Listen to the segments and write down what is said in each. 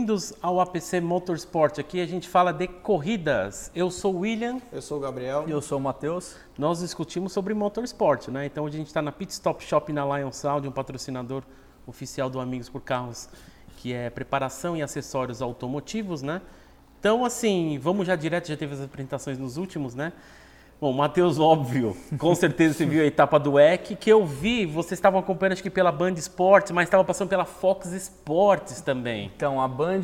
Bem-vindos ao APC Motorsport. Aqui a gente fala de corridas. Eu sou o William. Eu sou o Gabriel. E eu sou o Matheus. Nós discutimos sobre motorsport, né? Então hoje a gente está na Pit Stop Shop na Lion Sound, um patrocinador oficial do Amigos por Carros, que é preparação e acessórios automotivos, né? Então, assim, vamos já direto, já teve as apresentações nos últimos, né? Bom, Matheus, óbvio, com certeza você viu a etapa do EC, que eu vi, vocês estavam acompanhando acho que pela Band Esportes, mas estava passando pela Fox Sports também. Então, a Band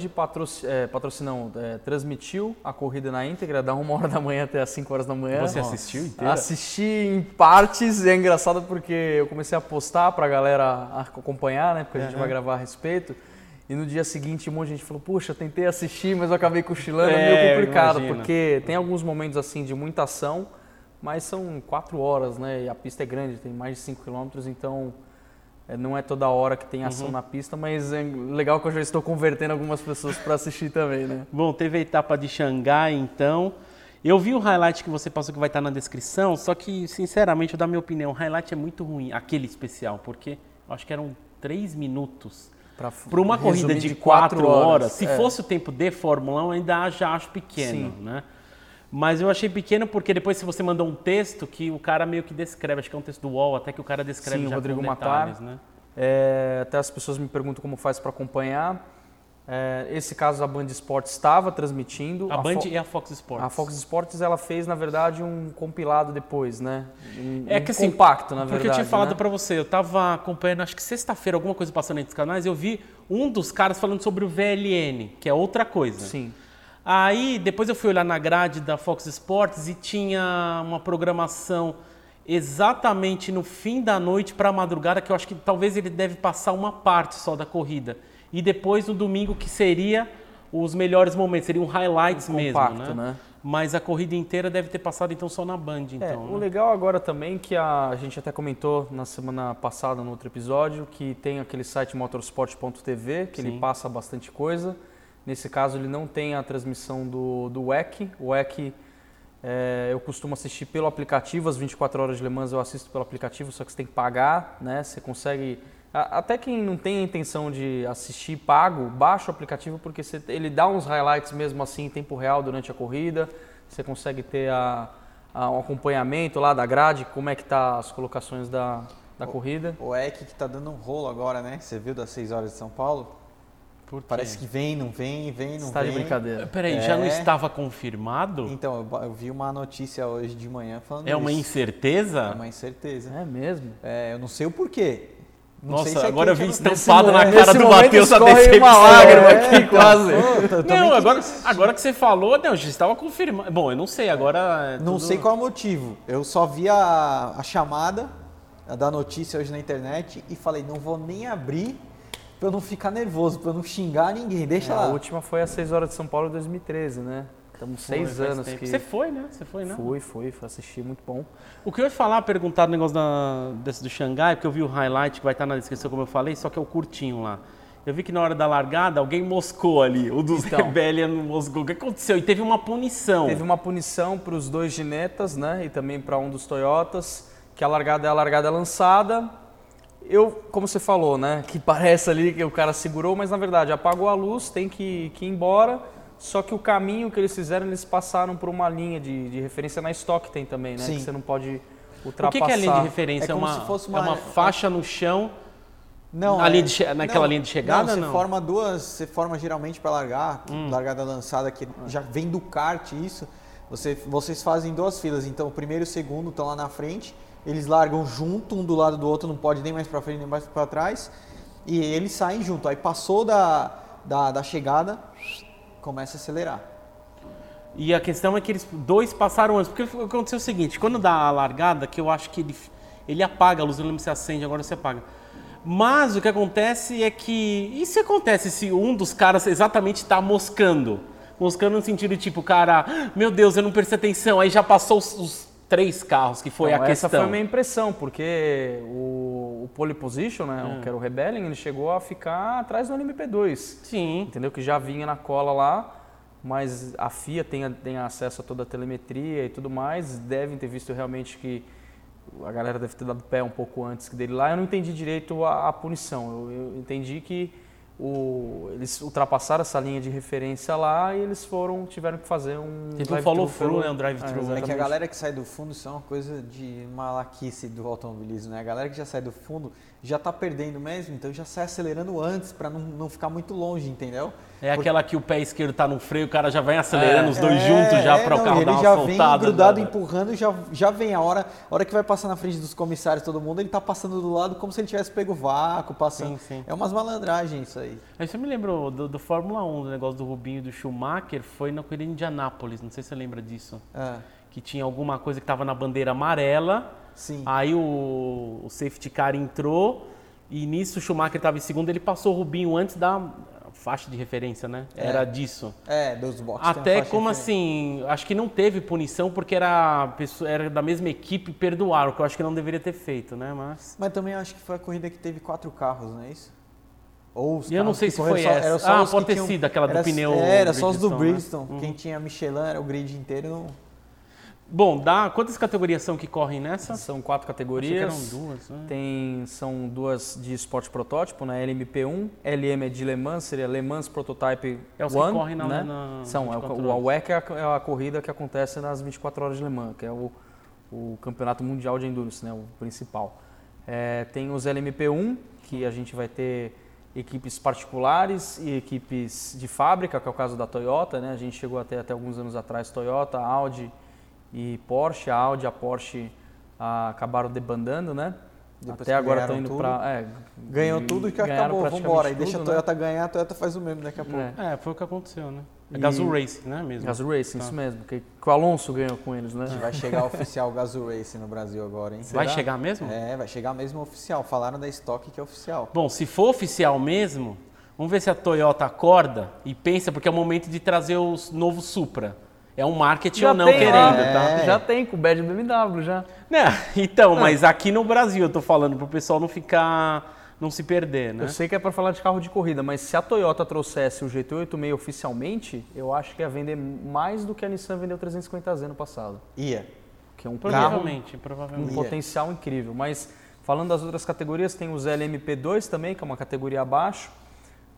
é, patrocinou, é, transmitiu a corrida na íntegra, da 1 hora da manhã até as 5 horas da manhã. Você Nossa. assistiu inteira? Assisti em partes, é engraçado porque eu comecei a postar para a galera acompanhar, né, porque a gente uhum. vai gravar a respeito. E no dia seguinte, um monte de gente falou: Puxa, tentei assistir, mas eu acabei cochilando. É, é meio complicado, porque tem alguns momentos assim de muita ação mas são quatro horas, né? E a pista é grande, tem mais de 5 km, então é, não é toda hora que tem ação uhum. na pista, mas é legal que eu já estou convertendo algumas pessoas para assistir também, né? Bom, teve a etapa de Xangai, então. Eu vi o highlight que você passou que vai estar na descrição, só que, sinceramente, eu dar minha opinião, o highlight é muito ruim, aquele especial, porque eu acho que eram três minutos para uma corrida de, de quatro horas. horas. Se é. fosse o tempo de Fórmula 1, ainda já acho pequeno, Sim. né? Mas eu achei pequeno porque depois se você mandou um texto que o cara meio que descreve, acho que é um texto do UOL, até que o cara descreve Sim, já o Rodrigo com detalhes, Matar, né? É, até as pessoas me perguntam como faz para acompanhar. É, esse caso a Band Esportes estava transmitindo. A, a Band Fo e a Fox Sports. A Fox Sports ela fez na verdade um compilado depois, né? Um, é que um assim, compacto na verdade. Porque eu tinha falado né? para você, eu estava acompanhando, acho que sexta-feira alguma coisa passando entre os canais, eu vi um dos caras falando sobre o VLN, que é outra coisa. Sim. Aí depois eu fui olhar na grade da Fox Sports e tinha uma programação exatamente no fim da noite para a madrugada, que eu acho que talvez ele deve passar uma parte só da corrida. E depois no domingo que seria os melhores momentos, seriam highlights um mesmo, né? né? Mas a corrida inteira deve ter passado então só na Band, então. É, né? O legal agora também que a, a gente até comentou na semana passada no outro episódio que tem aquele site motorsport.tv, que Sim. ele passa bastante coisa. Nesse caso, ele não tem a transmissão do, do WEC. O WEC é, eu costumo assistir pelo aplicativo, as 24 horas de Le Mans eu assisto pelo aplicativo, só que você tem que pagar, né? Você consegue. Até quem não tem a intenção de assistir pago, baixa o aplicativo porque você, ele dá uns highlights mesmo assim em tempo real durante a corrida. Você consegue ter a, a, um acompanhamento lá da grade, como é que tá as colocações da, da o, corrida. O EC que está dando um rolo agora, né? Você viu das 6 horas de São Paulo? Parece que vem, não vem, vem, não Está vem. de brincadeira. Peraí, é... já não estava confirmado? Então, eu, eu, vi uma notícia hoje de manhã falando É uma isso. incerteza? É uma incerteza. É mesmo? É, eu não sei o porquê. Não Nossa, se agora eu vi estampado na cara do Matheus a decepção. uma lágrima é, aqui, então, quase. Pô, não, agora, agora que você falou, não, já estava confirmado. Bom, eu não sei, agora... É não sei qual é o motivo. Eu só vi a, a chamada da notícia hoje na internet e falei, não vou nem abrir para eu não ficar nervoso, para eu não xingar ninguém. Deixa é, lá. A última foi às 6 horas de São Paulo em 2013, né? Estamos seis anos que... Você foi, né? Você foi, né? Fui, fui, fui assistir, muito bom. O que eu ia falar, perguntar do negócio da, desse do Xangai, porque eu vi o highlight que vai estar na descrição, como eu falei, só que é o curtinho lá. Eu vi que na hora da largada alguém moscou ali, o dos então, Rebellion moscou. O que aconteceu? E teve uma punição. Teve uma punição para os dois ginetas, né? E também para um dos Toyotas, que a largada é a largada lançada eu, como você falou, né, que parece ali que o cara segurou, mas na verdade apagou a luz, tem que, que ir embora. Só que o caminho que eles fizeram, eles passaram por uma linha de, de referência na estoque tem também, né? Sim. Que você não pode ultrapassar. O que, que é a linha de referência? É, é uma, uma, é uma faixa no chão não, na linha de, naquela não, linha de chegada? Não, você não? forma duas, você forma geralmente para largar, hum. largada lançada, que já vem do kart isso. Você, vocês fazem duas filas, então o primeiro e o segundo estão lá na frente eles largam junto, um do lado do outro, não pode nem mais para frente nem mais para trás, e eles saem junto. Aí passou da, da, da, chegada, começa a acelerar. E a questão é que eles dois passaram antes, porque aconteceu o seguinte, quando dá a largada, que eu acho que ele, ele apaga a luz, eu não se acende, agora você apaga. Mas o que acontece é que. E se acontece se um dos caras exatamente está moscando? Moscando no sentido de tipo, cara, meu Deus, eu não prestei atenção, aí já passou os, os três carros, que foi então, a questão. Essa foi a minha impressão, porque o, o pole position, né, hum. que era o Rebellion, ele chegou a ficar atrás do LMP2. Sim. Entendeu? Que já vinha na cola lá, mas a FIA tem, tem acesso a toda a telemetria e tudo mais, devem ter visto realmente que a galera deve ter dado pé um pouco antes dele lá. Eu não entendi direito a, a punição, eu, eu entendi que o, eles ultrapassaram essa linha de referência lá e eles foram, tiveram que fazer um. Tipo um follow-through, né? Um drive-through. É, é que a galera que sai do fundo, isso é uma coisa de malaquice do automobilismo, né? A galera que já sai do fundo já tá perdendo mesmo, então já sai acelerando antes para não, não ficar muito longe, entendeu? É Porque... aquela que o pé esquerdo tá no freio, o cara já vem acelerando é, os dois é, juntos já é, para o carro ele dar uma já soltada. vem grudado, né? empurrando, já, já vem a hora, a hora que vai passar na frente dos comissários todo mundo, ele tá passando do lado como se ele tivesse pego vácuo, passando. Sim, sim. É umas malandragens isso aí. Aí você me lembrou do, do Fórmula 1, do negócio do Rubinho e do Schumacher, foi na corrida em Indianápolis, não sei se você lembra disso. É. Que tinha alguma coisa que estava na bandeira amarela, Sim. aí o, o safety car entrou, e nisso o Schumacher estava em segundo, ele passou o Rubinho antes da faixa de referência, né? É. Era disso. É, dos boxes. Até como assim, acho que não teve punição porque era, era da mesma equipe perdoaram, que eu acho que não deveria ter feito, né? Mas, Mas também acho que foi a corrida que teve quatro carros, não é isso? Ou os e eu não sei se foi só, essa. ah, pode ter sido aquela do era, pneu. É, era só os do Bridgestone. Né? Quem uhum. tinha Michelin era o grid inteiro. Não... Bom, dá, quantas categorias são que correm nessa? São quatro categorias. eram duas. Né? Tem, são duas de esporte protótipo, né? LMP1, LM é de Le Mans, seria Le Mans Prototype É os One, que correm na, né? na São, é o, o WEC é a, é a, corrida que acontece nas 24 horas de Le Mans, que é o, o campeonato mundial de endurance, né? O principal. É, tem os LMP1, que a gente vai ter equipes particulares e equipes de fábrica, que é o caso da Toyota, né? A gente chegou até, até alguns anos atrás, Toyota, Audi e Porsche, a Audi a Porsche ah, acabaram debandando, né? Depois Até agora estão indo para. É, ganhou tudo e que acabou, vamos embora. E deixa a? Toyota né? ganhar, a Toyota faz o mesmo daqui a pouco. É, é foi o que aconteceu, né? É Gazoo Racing, né? Mesmo. Gazoo Racing, tá. isso mesmo. Que, que o Alonso ganhou com eles, né? Vai chegar oficial Gazoo Racing no Brasil agora, hein? Será? Vai chegar mesmo? É, vai chegar mesmo oficial. Falaram da estoque que é oficial. Bom, se for oficial mesmo, vamos ver se a Toyota acorda e pensa, porque é o momento de trazer os novos Supra. É um marketing já ou não querendo, lá, tá? É. Já tem com o badge BMW já. É, então, é. mas aqui no Brasil eu tô falando pro pessoal não ficar não se perder, né? Eu sei que é para falar de carro de corrida, mas se a Toyota trouxesse o GT86 oficialmente, eu acho que ia vender mais do que a Nissan vendeu 350Z no passado. Ia. Que é um provavelmente, carro, provavelmente. um potencial incrível. Mas falando das outras categorias, tem os LMP2 também, que é uma categoria abaixo.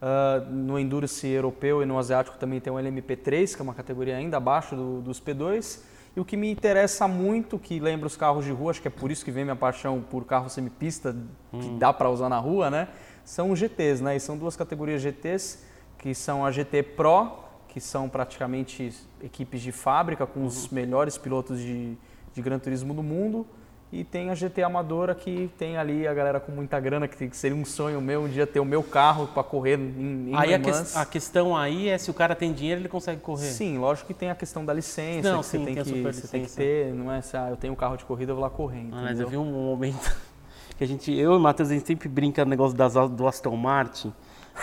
Uh, no Endurance europeu e no asiático também tem o LMP3, que é uma categoria ainda abaixo do, dos P2. E o que me interessa muito, que lembra os carros de rua, acho que é por isso que vem minha paixão por carro semipista, hum. que dá para usar na rua, né? São os GTs, né? E são duas categorias GTs, que são a GT Pro, que são praticamente equipes de fábrica com os uhum. melhores pilotos de, de Gran Turismo do mundo, e tem a GT Amadora que tem ali a galera com muita grana, que seria um sonho meu um dia ter o meu carro para correr em, em Aí a, que, a, questão aí é se o cara tem dinheiro, ele consegue correr. Sim, lógico que tem a questão da licença, não, que sim, você, tem, que, você tem que ter, não é se ah, eu tenho um carro de corrida, eu vou lá correr. Ah, mas eu vi um momento que a gente, eu e o Matheus, a gente sempre brinca no negócio das, do Aston Martin,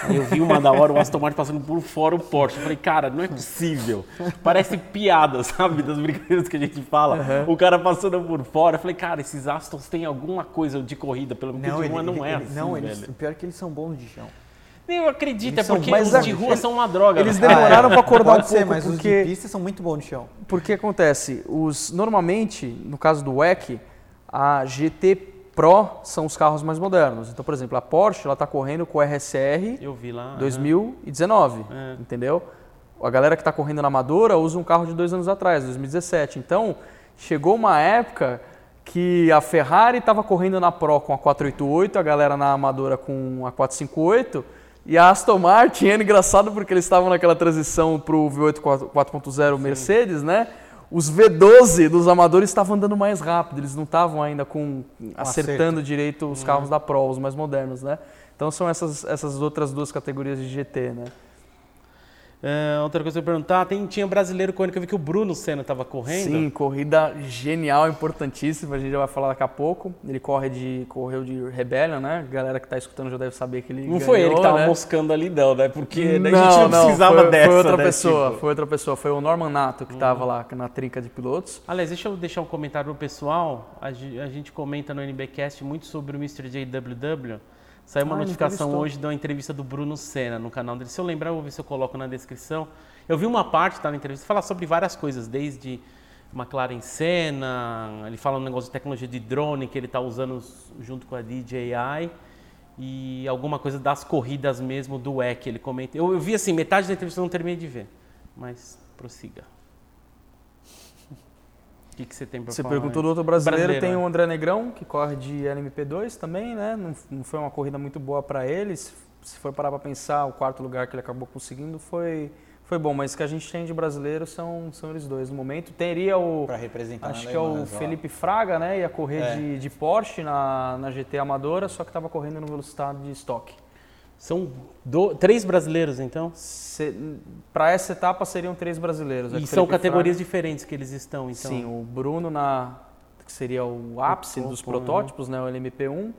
Aí eu vi uma da hora, o Aston Martin passando por fora o Porsche. Eu falei, cara, não é possível. Parece piada, sabe? Das brincadeiras que a gente fala. Uhum. O cara passando por fora. Eu falei, cara, esses Astons têm alguma coisa de corrida, pelo menos não, de rua não é ele, assim, Não, eles, o pior é que eles são bons de chão. Eu acredito, eles é porque os de rua são uma droga. Eles né? demoraram ah, é. para acordar Pode um pouco, ser, mas porque... os de pista são muito bons de chão. Porque acontece, os normalmente, no caso do WEC, a GT Pro são os carros mais modernos. Então, por exemplo, a Porsche ela está correndo com o RSR lá, 2019, é. entendeu? A galera que está correndo na Amadora usa um carro de dois anos atrás, 2017. Então, chegou uma época que a Ferrari estava correndo na Pro com a 488, a galera na Amadora com a 458, e a Aston Martin, é engraçado porque eles estavam naquela transição para o V8 4.0 Mercedes, né? Os V12 dos amadores estavam andando mais rápido, eles não estavam ainda com acertando direito os carros uhum. da Pro, os mais modernos, né? Então são essas, essas outras duas categorias de GT, né? É, outra coisa que eu perguntar, tem, tinha brasileiro correndo, que eu vi que o Bruno Senna estava correndo. Sim, corrida genial, importantíssima, a gente já vai falar daqui a pouco. Ele corre de, correu de Rebellion, né? A galera que está escutando já deve saber que ele Não ganhou, foi ele que estava né? moscando ali não, né? Porque não, a gente não, não precisava foi, dessa, Foi outra né? pessoa, tipo... foi outra pessoa, foi o Norman Nato que estava uhum. lá na trinca de pilotos. Aliás, deixa eu deixar um comentário pro pessoal, a gente comenta no NBcast muito sobre o Mr. JWW, Saiu uma ah, notificação hoje de uma entrevista do Bruno Senna no canal dele. Se eu lembrar, eu vou ver se eu coloco na descrição. Eu vi uma parte tá, na entrevista falar sobre várias coisas, desde McLaren Senna, ele fala um negócio de tecnologia de drone que ele está usando junto com a DJI. e alguma coisa das corridas mesmo do WEC. Ele comenta. Eu, eu vi assim, metade da entrevista eu não terminei de ver, mas prossiga. O que, que você tem para Você falar? perguntou do outro brasileiro, brasileiro tem é. o André Negrão, que corre de LMP2 também, né? Não, não foi uma corrida muito boa para ele. Se for parar para pensar, o quarto lugar que ele acabou conseguindo foi foi bom, mas o que a gente tem de brasileiro são, são eles dois no momento. Teria o. Para representar Acho que é o Felipe Fraga, né? Ia correr é. de, de Porsche na, na GT Amadora, só que estava correndo no velocidade de estoque. São do, três brasileiros, então? Para essa etapa seriam três brasileiros. É e são categorias Fraga, diferentes que eles estão, então? Sim, o Bruno na que seria o ápice o dos né? protótipos, né? O LMP1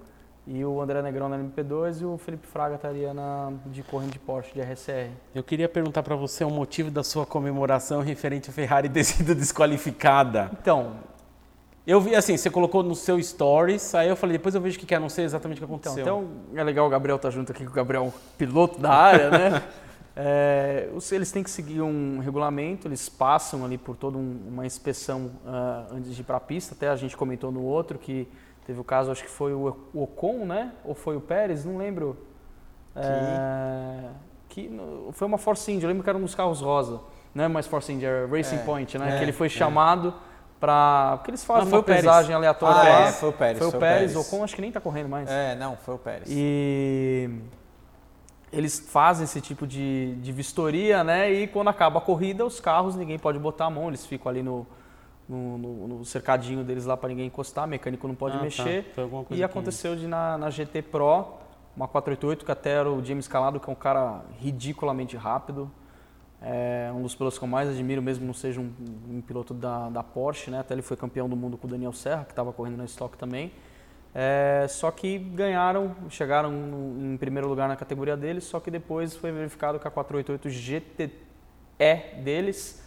e o André Negrão na MP2 e o Felipe Fraga estaria na, de correndo de Porsche, de RSR. Eu queria perguntar para você o motivo da sua comemoração referente a Ferrari ter sido desqualificada. Então, eu vi assim, você colocou no seu stories, aí eu falei, depois eu vejo o que é, não sei exatamente o que aconteceu. Então, então é legal o Gabriel estar tá junto aqui com o Gabriel, piloto da área, né? É, eles têm que seguir um regulamento, eles passam ali por toda um, uma inspeção uh, antes de ir para a pista. Até a gente comentou no outro que Teve o caso, acho que foi o Ocon, né? Ou foi o Pérez, não lembro. Que, é, que foi uma Force India, eu lembro que era um dos carros rosa. Não é mais Force India, era Racing é, Point, né? É, que ele foi é. chamado para Porque eles fazem não, uma pesagem aleatória ah, lá. É, foi o Pérez. Foi o Pérez, o Ocon acho que nem está correndo mais. É, não, foi o Pérez. E eles fazem esse tipo de, de vistoria, né? E quando acaba a corrida, os carros, ninguém pode botar a mão, eles ficam ali no, no, no, no, cercadinho deles lá para ninguém encostar, mecânico não pode ah, tá. mexer. Tá. e aconteceu de na, na, GT Pro, uma 488, que até era o James Calado, que é um cara ridiculamente rápido. É um dos pilotos que eu mais admiro, mesmo não seja um, um piloto da, da, Porsche, né? Até ele foi campeão do mundo com o Daniel Serra, que estava correndo na Stock também. É, só que ganharam, chegaram no, em primeiro lugar na categoria deles, só que depois foi verificado que a 488 GTE deles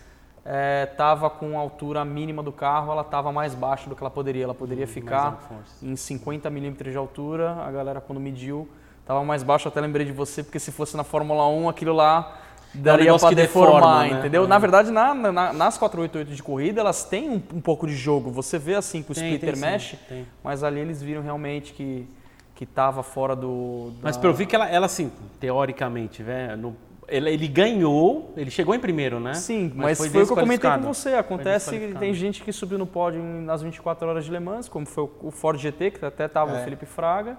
estava é, com a altura mínima do carro, ela estava mais baixa do que ela poderia. Ela poderia ficar em 50 milímetros de altura. A galera, quando mediu, estava mais baixo. Até lembrei de você, porque se fosse na Fórmula 1, aquilo lá daria para deformar, deforma, né? entendeu? É. Na verdade, na, na, nas 488 de corrida, elas têm um, um, pouco de jogo. Você vê assim que o tem, splitter tem, mexe, sim, mas ali eles viram realmente que que estava fora do. Da... Mas pelo vi que ela, ela assim, teoricamente, né, ele, ele, ganhou, ele chegou em primeiro, né? Sim, mas, mas foi, foi o que eu comentei com você. Acontece que tem gente que subiu no pódio nas 24 horas de Le Mans, como foi o Ford GT, que até estava é. o Felipe Fraga.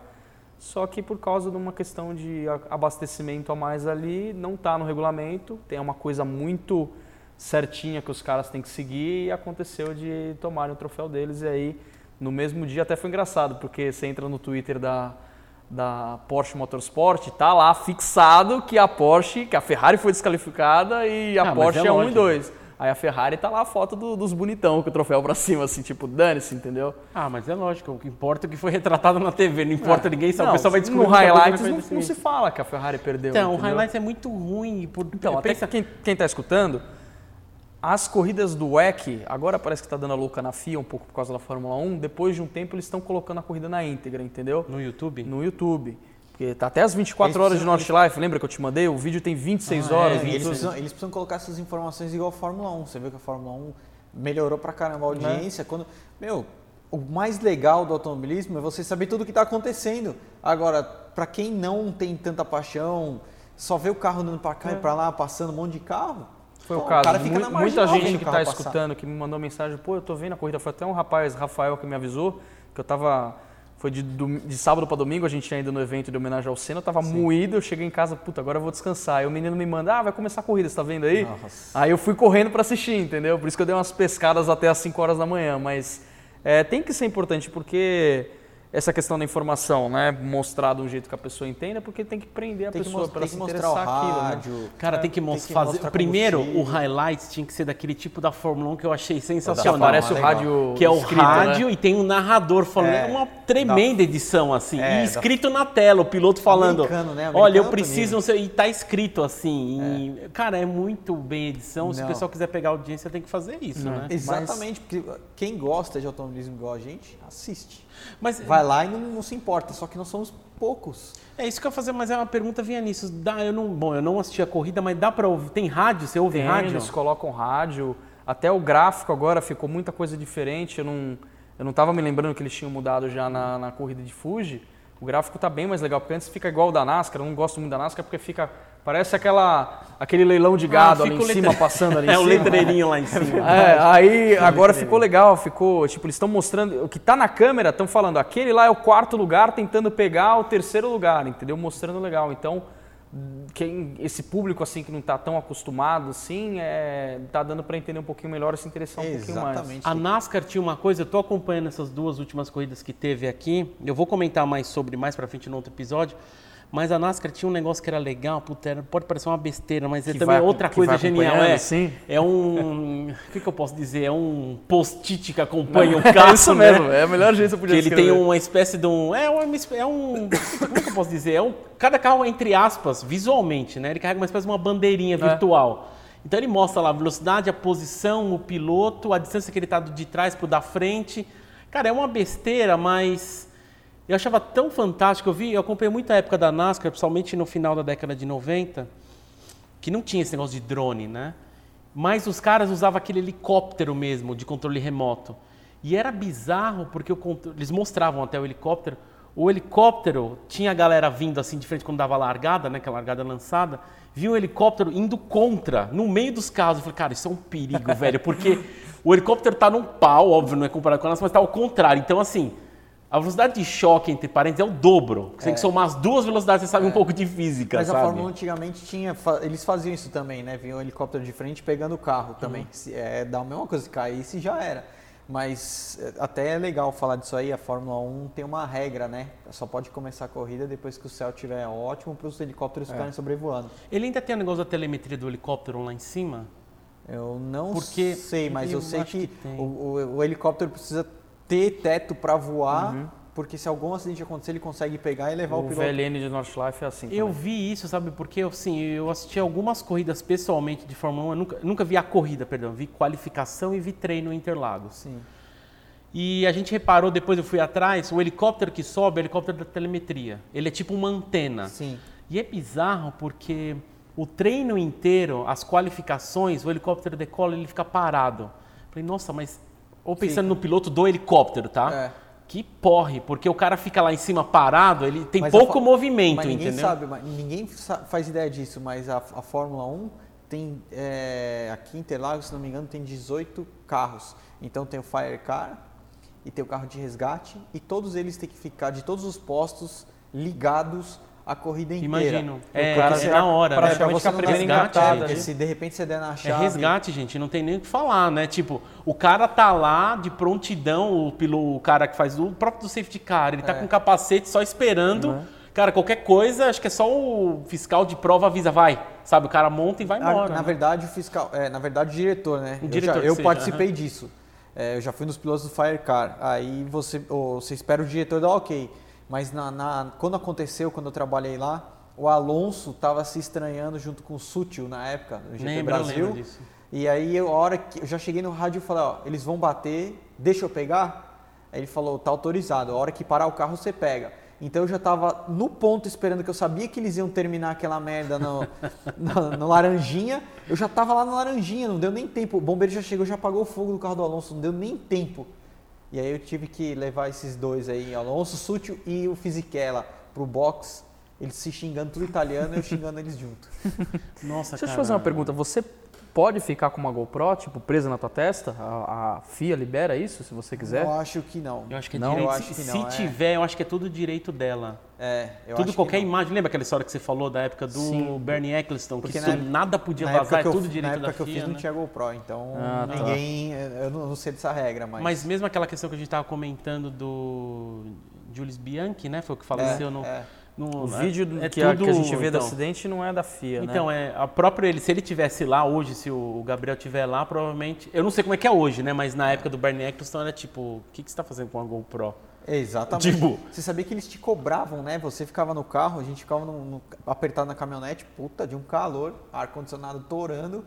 Só que por causa de uma questão de abastecimento a mais ali, não está no regulamento. Tem uma coisa muito certinha que os caras têm que seguir e aconteceu de tomarem o troféu deles. E aí, no mesmo dia, até foi engraçado, porque você entra no Twitter da, da Porsche Motorsport, tá lá fixado que a Porsche, que a Ferrari foi desqualificada e a ah, Porsche é, é 1 e 2. Aí a Ferrari tá lá a foto do, dos bonitão com o troféu pra cima, assim, tipo, dane-se, entendeu? Ah, mas é lógico, o que importa é o que foi retratado na TV, não importa é. ninguém sabe, não, o pessoal vai descobrir. No highlights não, não, se fala que a Ferrari perdeu. Então, entendeu? o highlights é muito ruim. Por... Então, até quem, quem tá escutando, as corridas do WEC, agora parece que está dando a louca na FIA um pouco por causa da Fórmula 1. Depois de um tempo eles estão colocando a corrida na íntegra, entendeu? No YouTube? No YouTube. Porque tá até as 24 eles horas de North Life, lembra que eu te mandei? O vídeo tem 26 ah, horas. É, eles, precisam, eles, precisam, colocar essas informações igual a Fórmula 1. Você viu que a Fórmula 1 melhorou pra caramba a audiência. É. Quando, meu, o mais legal do automobilismo é você saber tudo o que está acontecendo. Agora, para quem não tem tanta paixão, só vê o carro andando para cá é. e para lá, passando um monte de carro foi o caso. O muita gente que está escutando, que me mandou mensagem, pô, eu tô vendo a corrida. Foi até um rapaz, Rafael, que me avisou, que eu tava. Foi de, de sábado para domingo, a gente tinha ido no evento de homenagem ao Senna, eu tava Sim. moído, eu cheguei em casa, puta, agora eu vou descansar. Aí o menino me manda, ah, vai começar a corrida, você tá vendo aí? Nossa. Aí eu fui correndo para assistir, entendeu? Por isso que eu dei umas pescadas até as 5 horas da manhã. Mas é, tem que ser importante, porque essa questão da informação, né? Mostrar de um jeito que a pessoa entenda, porque tem que prender a tem pessoa para se interessar o rádio, aquilo. Né? Cara, tem que, tem que fazer. Primeiro, o highlights tinha que ser daquele tipo da Fórmula 1 que eu achei sensacional. Parece o rádio. Que é o escrito, rádio né? e tem um narrador falando. É, uma tremenda edição, assim. É, e escrito da... na tela, o piloto falando. Americano, né? Americano Olha, eu preciso. Não sei, e tá escrito assim. E, é. cara, é muito bem edição. Não. Se o pessoal quiser pegar audiência, tem que fazer isso, não. né? Exatamente, Mas... porque quem gosta de automobilismo igual a gente, assiste. Mas vai lá e não, não, se importa, só que nós somos poucos. É isso que eu ia fazer, mas é uma pergunta vinha nisso. Dá, eu não, bom, eu não assisti a corrida, mas dá para ouvir? Tem rádio? Você ouve Tem, rádio? Eles colocam rádio. Até o gráfico agora ficou muita coisa diferente. Eu não, eu não estava me lembrando que eles tinham mudado já na, na corrida de Fuji, o gráfico tá bem mais legal, porque antes fica igual o da NASCAR, eu não gosto muito da NASCAR porque fica Parece aquela, aquele leilão de gado ah, ali em letre... cima, passando ali em é, cima. É, o letreirinho lá em cima. É, aí agora ficou legal, ficou, tipo, eles estão mostrando, o que está na câmera, estão falando, aquele lá é o quarto lugar tentando pegar o terceiro lugar, entendeu? Mostrando legal. Então, quem, esse público assim que não está tão acostumado assim, é, tá dando para entender um pouquinho melhor, se interessar um Exatamente. pouquinho mais. A NASCAR tinha uma coisa, eu estou acompanhando essas duas últimas corridas que teve aqui, eu vou comentar mais sobre mais para frente no outro episódio, mas a NASCAR tinha um negócio que era legal, puta, pode parecer uma besteira, mas é também outra coisa genial. É, sim. é um. O que, que, eu posso dizer? É um post-it que acompanha o carro. É isso né? mesmo, é a melhor jeito que eu podia que Ele tem uma espécie de um. É, uma, é um. Como é que eu posso dizer? É um, cada carro, entre aspas, visualmente, né? Ele carrega uma espécie de uma bandeirinha é. virtual. Então ele mostra lá a velocidade, a posição, o piloto, a distância que ele está de trás para o da frente. Cara, é uma besteira, mas eu achava tão fantástico, eu vi, eu acompanhei muita época da NASCAR, principalmente no final da década de 90, que não tinha esse negócio de drone, né? Mas os caras usavam aquele helicóptero mesmo, de controle remoto. E era bizarro, porque eles mostravam até o helicóptero, o helicóptero tinha a galera vindo assim de frente quando dava a largada, né, aquela largada lançada, viu o helicóptero indo contra, no meio dos carros. Eu falei, cara, isso é um perigo, velho, porque o helicóptero está num pau, óbvio, não é comparado com a nossa, mas está ao contrário. Então, assim, a velocidade de choque, entre parênteses, é o dobro. Você é. tem que somar as duas velocidades, você sabe é. um pouco de física, Mas sabe? a Fórmula 1 antigamente tinha... Eles faziam isso também, né? Vinha um helicóptero de frente pegando o carro também. Uhum. É, dá a mesma coisa, se caísse já era. Mas é, até é legal falar disso aí, a Fórmula 1 tem uma regra, né? Só pode começar a corrida depois que o céu estiver ótimo para os helicópteros é. ficarem sobrevoando. Ele ainda tem o negócio da telemetria do helicóptero lá em cima? Eu não Porque sei, mas eu, eu sei que, que o, o, o helicóptero precisa ter teto para voar, uhum. porque se algum acidente acontecer, ele consegue pegar e levar o, o piloto. O VLN de Nordschleife é assim. Eu também. vi isso, sabe? Porque assim, eu assisti algumas corridas pessoalmente de Fórmula 1, eu nunca, nunca vi a corrida, perdão, vi qualificação e vi treino em Interlagos. Sim. E a gente reparou, depois eu fui atrás, o helicóptero que sobe é o helicóptero da telemetria. Ele é tipo uma antena. Sim. E é bizarro porque o treino inteiro, as qualificações, o helicóptero decola e ele fica parado. Falei, nossa, mas ou pensando no piloto do helicóptero, tá? É. Que porre, porque o cara fica lá em cima parado, ele tem mas pouco movimento, mas ninguém entendeu? Sabe, mas ninguém faz ideia disso, mas a, a Fórmula 1 tem, é, aqui em Interlagos, se não me engano, tem 18 carros. Então tem o Firecar e tem o carro de resgate e todos eles têm que ficar de todos os postos ligados a corrida inteira. Imagino. É, cara, é na hora, pra, né? Pra você a primeira engatada. Se de repente você der na é chave... É resgate, gente, não tem nem o que falar, né? Tipo, o cara tá lá de prontidão, o, piloto, o cara que faz o próprio do safety car, ele tá é. com capacete só esperando... Uhum. Cara, qualquer coisa, acho que é só o fiscal de prova avisa, vai. Sabe, o cara monta e vai embora. Na, né? verdade, o fiscal, é, na verdade, o diretor, né? O diretor eu, já, eu seja, participei uhum. disso. É, eu já fui nos pilotos do Firecar. Aí você, oh, você espera o diretor dar ok. Mas na, na, quando aconteceu, quando eu trabalhei lá, o Alonso estava se estranhando junto com o Sutil na época, no GP lembra, Brasil. Disso. E aí, a hora que eu já cheguei no rádio e falei, ó, eles vão bater, deixa eu pegar? Aí ele falou, tá autorizado, a hora que parar o carro você pega. Então eu já estava no ponto esperando que eu sabia que eles iam terminar aquela merda no, no, no Laranjinha. Eu já estava lá no Laranjinha, não deu nem tempo. O bombeiro já chegou, já apagou o fogo do carro do Alonso, não deu nem tempo. E aí eu tive que levar esses dois aí, Alonso Sutil e o Fisichella, pro box. Eles se xingando tudo italiano e eu xingando eles junto. Nossa, Deixa eu te fazer uma pergunta. Você pode ficar com uma GoPro, tipo, presa na tua testa? A, a FIA libera isso, se você quiser? Eu acho que não. Eu acho que é não. direito. Eu acho se, que não, se é. tiver, eu acho que é tudo direito dela. É, eu Tudo, qualquer imagem. Lembra aquela história que você falou da época do Sim. Bernie Eccleston? Porque que na, nada podia vazar, é tudo direito da FIA. Na época que eu fiz né? não tinha GoPro, então ah, tá. ninguém... Eu não sei dessa regra, mas... Mas mesmo aquela questão que a gente estava comentando do Julius Bianchi, né? Foi o que faleceu é, no... É. No, o vídeo é que, tudo, a, que, a, gente vê então, do acidente não é da FIA, então, né? Então, é, a própria ele, se ele tivesse lá hoje, se o Gabriel estiver lá, provavelmente. Eu não sei como é que é hoje, né? Mas na época do Bernie Eccleston era tipo, o que, que você está fazendo com a GoPro? Exatamente. Tipo, você sabia que eles te cobravam, né? Você ficava no carro, a gente ficava no, no, apertado na caminhonete, puta, de um calor, ar-condicionado torando,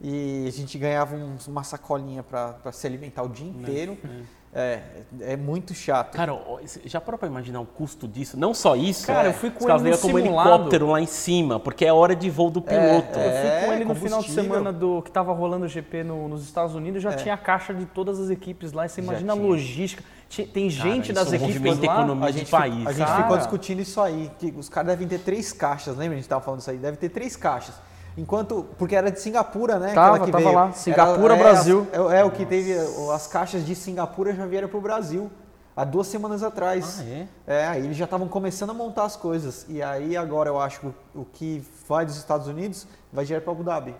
e a gente ganhava uns, uma sacolinha para se alimentar o dia inteiro. É, é. É, é muito chato. Cara, já parou pra imaginar o custo disso? Não só isso. Cara, é, eu fui com ele no como helicóptero lá em cima, porque é hora de voo do é, piloto. É, eu fui com ele no final de semana do que tava rolando o GP no, nos Estados Unidos, já é. tinha a caixa de todas as equipes lá. Você imagina a logística. Tem gente Cara, das é equipes lá. Economia a gente, país. A gente Cara. ficou discutindo isso aí, que os caras devem ter três caixas, lembra? A gente tava falando isso aí, deve ter três caixas. Enquanto. Porque era de Singapura, né? Tava, que tava veio. lá. Singapura, era, é, Brasil. É, é, o que teve. As caixas de Singapura já vieram para o Brasil. Há duas semanas atrás. Ah, é? É, aí eles já estavam começando a montar as coisas. E aí agora eu acho que o que vai dos Estados Unidos vai direto para Abu Dhabi.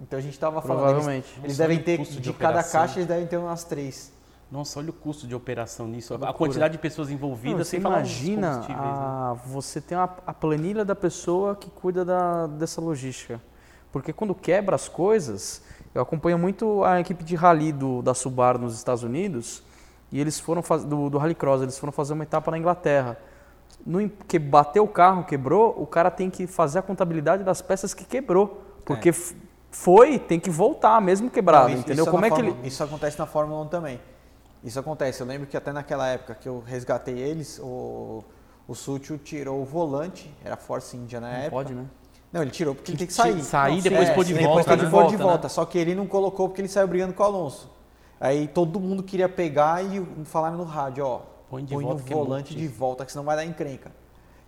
Então a gente estava falando. Provavelmente. Eles, eles devem ter, de, de cada caixa, eles devem ter umas três. Nossa, olha o custo de operação nisso. A quantidade de pessoas envolvidas. Não, você imagina, a, né? você tem a, a, planilha da pessoa que cuida da, dessa logística. Porque quando quebra as coisas, eu acompanho muito a equipe de rally do, da Subaru nos Estados Unidos, e eles foram do, do Rallycross, eles foram fazer uma etapa na Inglaterra. No, que bateu o carro, quebrou, o cara tem que fazer a contabilidade das peças que quebrou. Porque é. foi, tem que voltar, mesmo quebrado, Não, isso, entendeu? Isso Como é Fórmula, que ele... Isso acontece na Fórmula 1 também. Isso acontece. Eu lembro que até naquela época que eu resgatei eles, o, o Sutil tirou o volante, era Force India na Não época. Pode, né? Não, ele tirou porque ele tem que sair. Sair não, depois é, pôr de volta. Depois né? de volta, de volta. Né? Só que ele não colocou porque ele saiu brigando com o Alonso. Aí todo mundo queria pegar e falaram no rádio, ó, põe, de põe volta, o é volante de volta, que senão vai dar encrenca.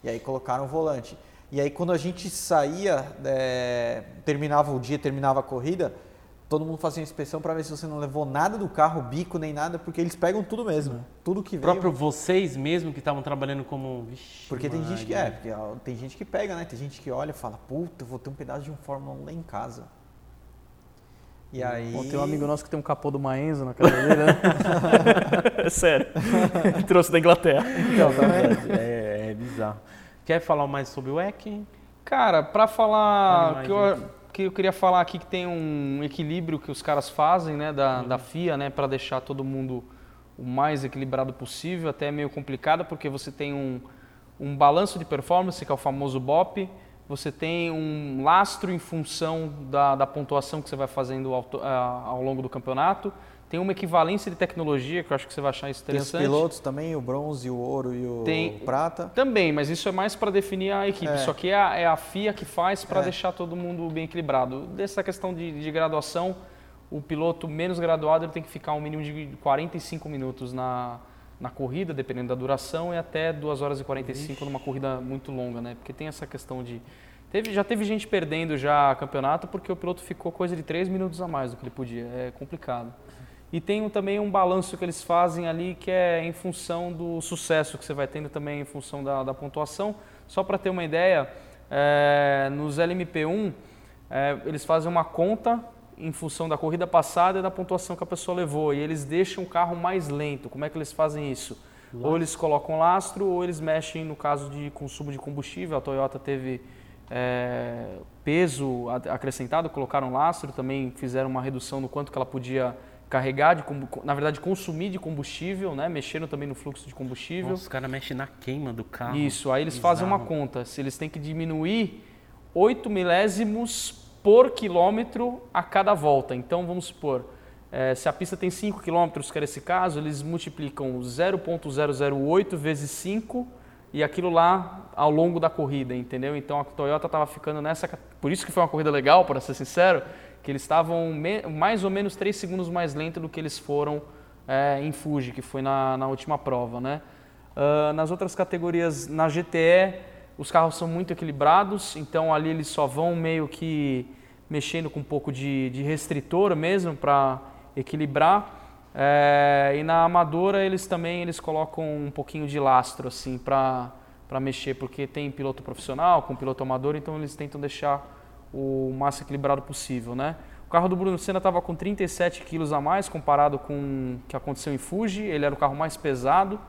E aí colocaram o volante. E aí quando a gente saía, é, terminava o dia, terminava a corrida, todo mundo fazia uma inspeção para ver se você não levou nada do carro, bico nem nada, porque eles pegam tudo mesmo, é. tudo que veio. Próprio vocês mesmo que estavam trabalhando como, Vixe, porque tem gente que é, porque tem gente que pega, né? Tem gente que olha e fala, puta, eu vou ter um pedaço de um Fórmula 1 lá em casa. E aí. Bom, tem um amigo nosso que tem um capô do Maenzo na casa dele, né? é sério. Trouxe da Inglaterra. Então, tá é, é, bizarro. Quer falar mais sobre o EC? Cara, para falar que eu, que eu queria falar aqui que tem um equilíbrio que os caras fazem, né, da, uhum. da FIA, né, para deixar todo mundo o mais equilibrado possível, até é meio complicado porque você tem um, um balanço de performance, que é o famoso BOP, você tem um lastro em função da, da pontuação que você vai fazendo ao, ao longo do campeonato, tem uma equivalência de tecnologia que eu acho que você vai achar interessante. Tem os pilotos também, o bronze, o ouro e o Tem, prata. Também, mas isso é mais para definir a equipe. É. Só que é a, é a FIA que faz para é. deixar todo mundo bem equilibrado. Dessa questão de, de, graduação, o piloto menos graduado ele tem que ficar um mínimo de 45 minutos na, na corrida, dependendo da duração, e até 2 horas e 45 Ixi. numa corrida muito longa, né? Porque tem essa questão de... Teve, já teve gente perdendo já campeonato porque o piloto ficou coisa de 3 minutos a mais do que ele podia. É complicado. E tem também um balanço que eles fazem ali que é em função do sucesso que você vai tendo também em função da, da pontuação. Só para ter uma ideia, é, nos LMP1 é, eles fazem uma conta em função da corrida passada e da pontuação que a pessoa levou. E eles deixam o carro mais lento. Como é que eles fazem isso? Lastro. Ou eles colocam lastro ou eles mexem no caso de consumo de combustível. A Toyota teve é, peso acrescentado, colocaram lastro, também fizeram uma redução no quanto que ela podia carregar, de, na verdade, consumir de combustível, né? mexendo também no fluxo de combustível. Nossa, os caras mexem na queima do carro. Isso, aí eles Bizarro. fazem uma conta. Se eles têm que diminuir 8 milésimos por quilômetro a cada volta. Então, vamos supor, é, se a pista tem 5 quilômetros, que era esse caso, eles multiplicam 0.008 vezes 5 e aquilo lá ao longo da corrida, entendeu? Então, a Toyota estava ficando nessa... Por isso que foi uma corrida legal, para ser sincero, que eles estavam mais ou menos 3 segundos mais lento do que eles foram é, em Fuji, que foi na, na última prova. Né? Uh, nas outras categorias, na GTE, os carros são muito equilibrados, então ali eles só vão meio que mexendo com um pouco de, de restritor mesmo para equilibrar. É, e na amadora eles também eles colocam um pouquinho de lastro assim para mexer, porque tem piloto profissional com piloto amador, então eles tentam deixar o mais equilibrado possível, né? O carro do Bruno Senna estava com 37 quilos a mais comparado com o que aconteceu em Fuji. Ele era o carro mais pesado.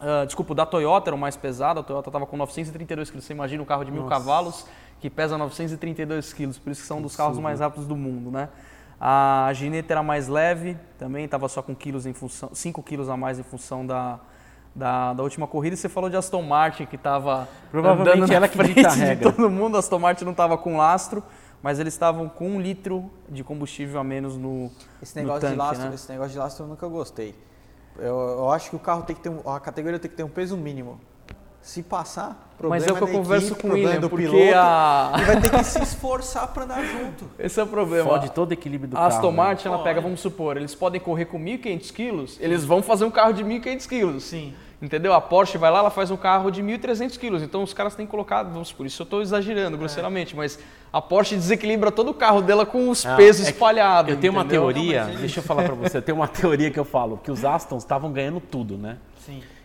Uh, desculpa, o da Toyota era o mais pesado. A Toyota estava com 932 quilos. Você imagina um carro de mil cavalos que pesa 932 quilos. Por isso que são um dos carros mais rápidos do mundo, né? A Gineta era mais leve, também estava só com quilos em função, 5 quilos a mais em função da, da, da última corrida. Você falou de Aston Martin que estava provavelmente ela que frente a regra. de todo mundo. Aston Martin não estava com lastro, mas eles estavam com um litro de combustível a menos no esse negócio no tanque, de lastro, né? esse negócio de lastro eu nunca gostei. Eu, eu acho que o carro tem que ter um, a categoria tem que ter um peso mínimo. Se passar, problema Mas é o que eu da converso equipe, com o problema William, do porque piloto, a- e vai ter que se esforçar para andar junto. Esse é o problema. Fode todo o equilíbrio do A carro. Aston né? Martin, ela Pode. pega, vamos supor, eles podem correr com 1.500 quilos, eles vão fazer um carro de 1.500 quilos. Sim. Entendeu? A Porsche vai lá, ela faz um carro de 1.300 quilos. Então os caras têm colocado, vamos por isso eu estou exagerando grosseiramente, mas a Porsche desequilibra todo o carro dela com os Ah, pesos é espalhados. Eu tenho uma entendeu? teoria, Não, mas é deixa eu falar pra você, eu tenho uma teoria que eu falo, que os Astons estavam ganhando tudo, né?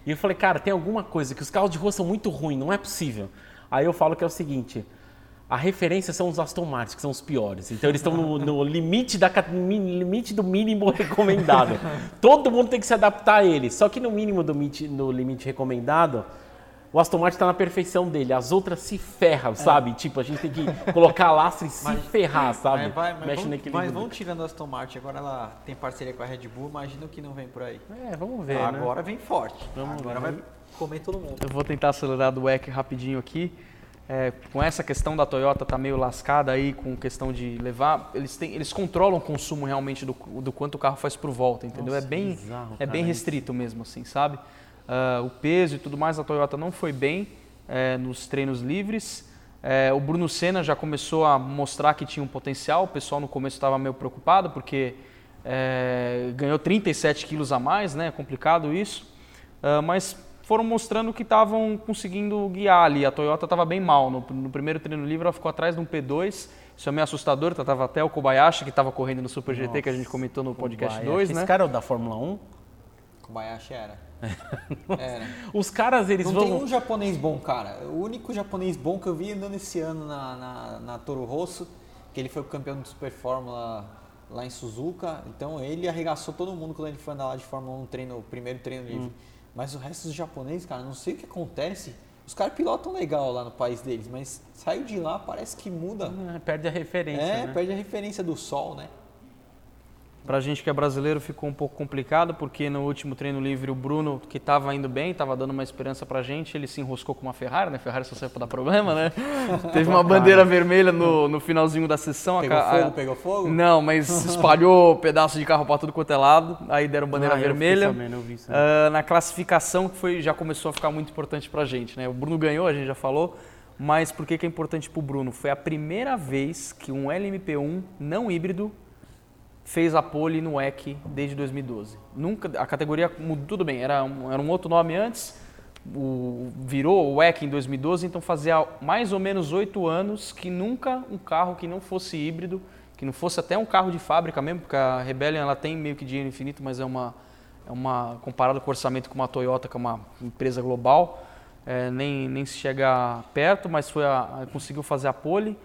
E eu falei, cara, tem alguma coisa que os carros de rua são muito ruins, não é possível. Aí eu falo que é o seguinte, a referência são os Aston Martin, que são os piores. Então eles estão no, no limite, da, limite do mínimo recomendado. Todo mundo tem que se adaptar a ele. Só que no mínimo do no limite recomendado, o Aston Martin está na perfeição dele. As outras se ferram, sabe? Tipo, a gente tem que colocar lastro e se ferrar, sabe? Mas, vai, mas, Mexe no vamos, equilíbrio. mas vamos tirando a Aston Martin, agora ela tem parceria com a Red Bull, imagina o que não vem por aí. É, vamos ver, né? agora vem forte. Vamos agora ver. vai comer todo mundo. Eu vou tentar acelerar do WEC rapidinho aqui. É, com essa questão da Toyota tá meio lascada aí com questão de levar, eles têm, eles controlam o consumo realmente do, do quanto o carro faz por volta, entendeu? Nossa, é bem, bizarro, é cara, bem isso. restrito mesmo, assim, sabe? Ah, o peso e tudo mais, a Toyota não foi bem é, nos treinos livres. É, o Bruno Senna já começou a mostrar que tinha um potencial. O pessoal no começo estava meio preocupado porque é, ganhou 37 quilos a mais, né? É complicado isso. Ah, mas foram mostrando que estavam conseguindo guiar ali. A Toyota estava bem mal. No, no primeiro treino livre ela ficou atrás de um P2. Isso é meio assustador. Estava até o Kobayashi, que estava correndo no Super GT, que a gente comentou no podcast Vai, 2, Esse né? cara é o da Fórmula 1? Kobayashi era. era. Os caras, eles Não vão... tem um japonês bom, cara. O único japonês bom que eu vi andando esse ano na, na, na Toro Rosso, que ele foi o campeão de Super Fórmula lá em Suzuka. Então ele arregaçou todo mundo quando ele foi andar lá de Fórmula 1 no treino, o primeiro treino livre. Mas o resto dos japoneses, cara, não sei o que acontece. Os caras pilotam legal lá no país deles, mas saiu de lá, parece que muda. É, perde a referência, É, né? perde a referência do sol, né? Pra gente que é brasileiro ficou um pouco complicado, porque no último treino livre o Bruno, que estava indo bem, estava dando uma esperança pra gente, ele se enroscou com uma Ferrari, né? Ferrari só serve pra dar problema, né? Teve uma bandeira vermelha no, no finalzinho da sessão. a Pegou ca- fogo, a- pegou fogo? Não, mas espalhou pedaço de carro pra tudo quanto é lado, aí deram bandeira Ah, vermelha. sabendo, eu vi isso aí. Ah, na classificação, que foi, já começou a ficar muito importante pra gente, né? O Bruno ganhou, a gente já falou, mas por que, que é importante pro Bruno? Foi a primeira vez que um LMP1 não híbrido fez a pole no WEC desde 2012. Nunca, a categoria mudou, tudo bem, era um, era um outro nome antes, o, virou o WEC em 2012, então fazia mais ou menos oito anos que nunca um carro que não fosse híbrido, que não fosse até um carro de fábrica mesmo, porque a Rebellion ela tem meio que dinheiro infinito, mas é uma, é uma comparado com o orçamento com uma Toyota, que é uma empresa global, é, nem, nem se chega perto, mas foi a- conseguiu fazer a pole.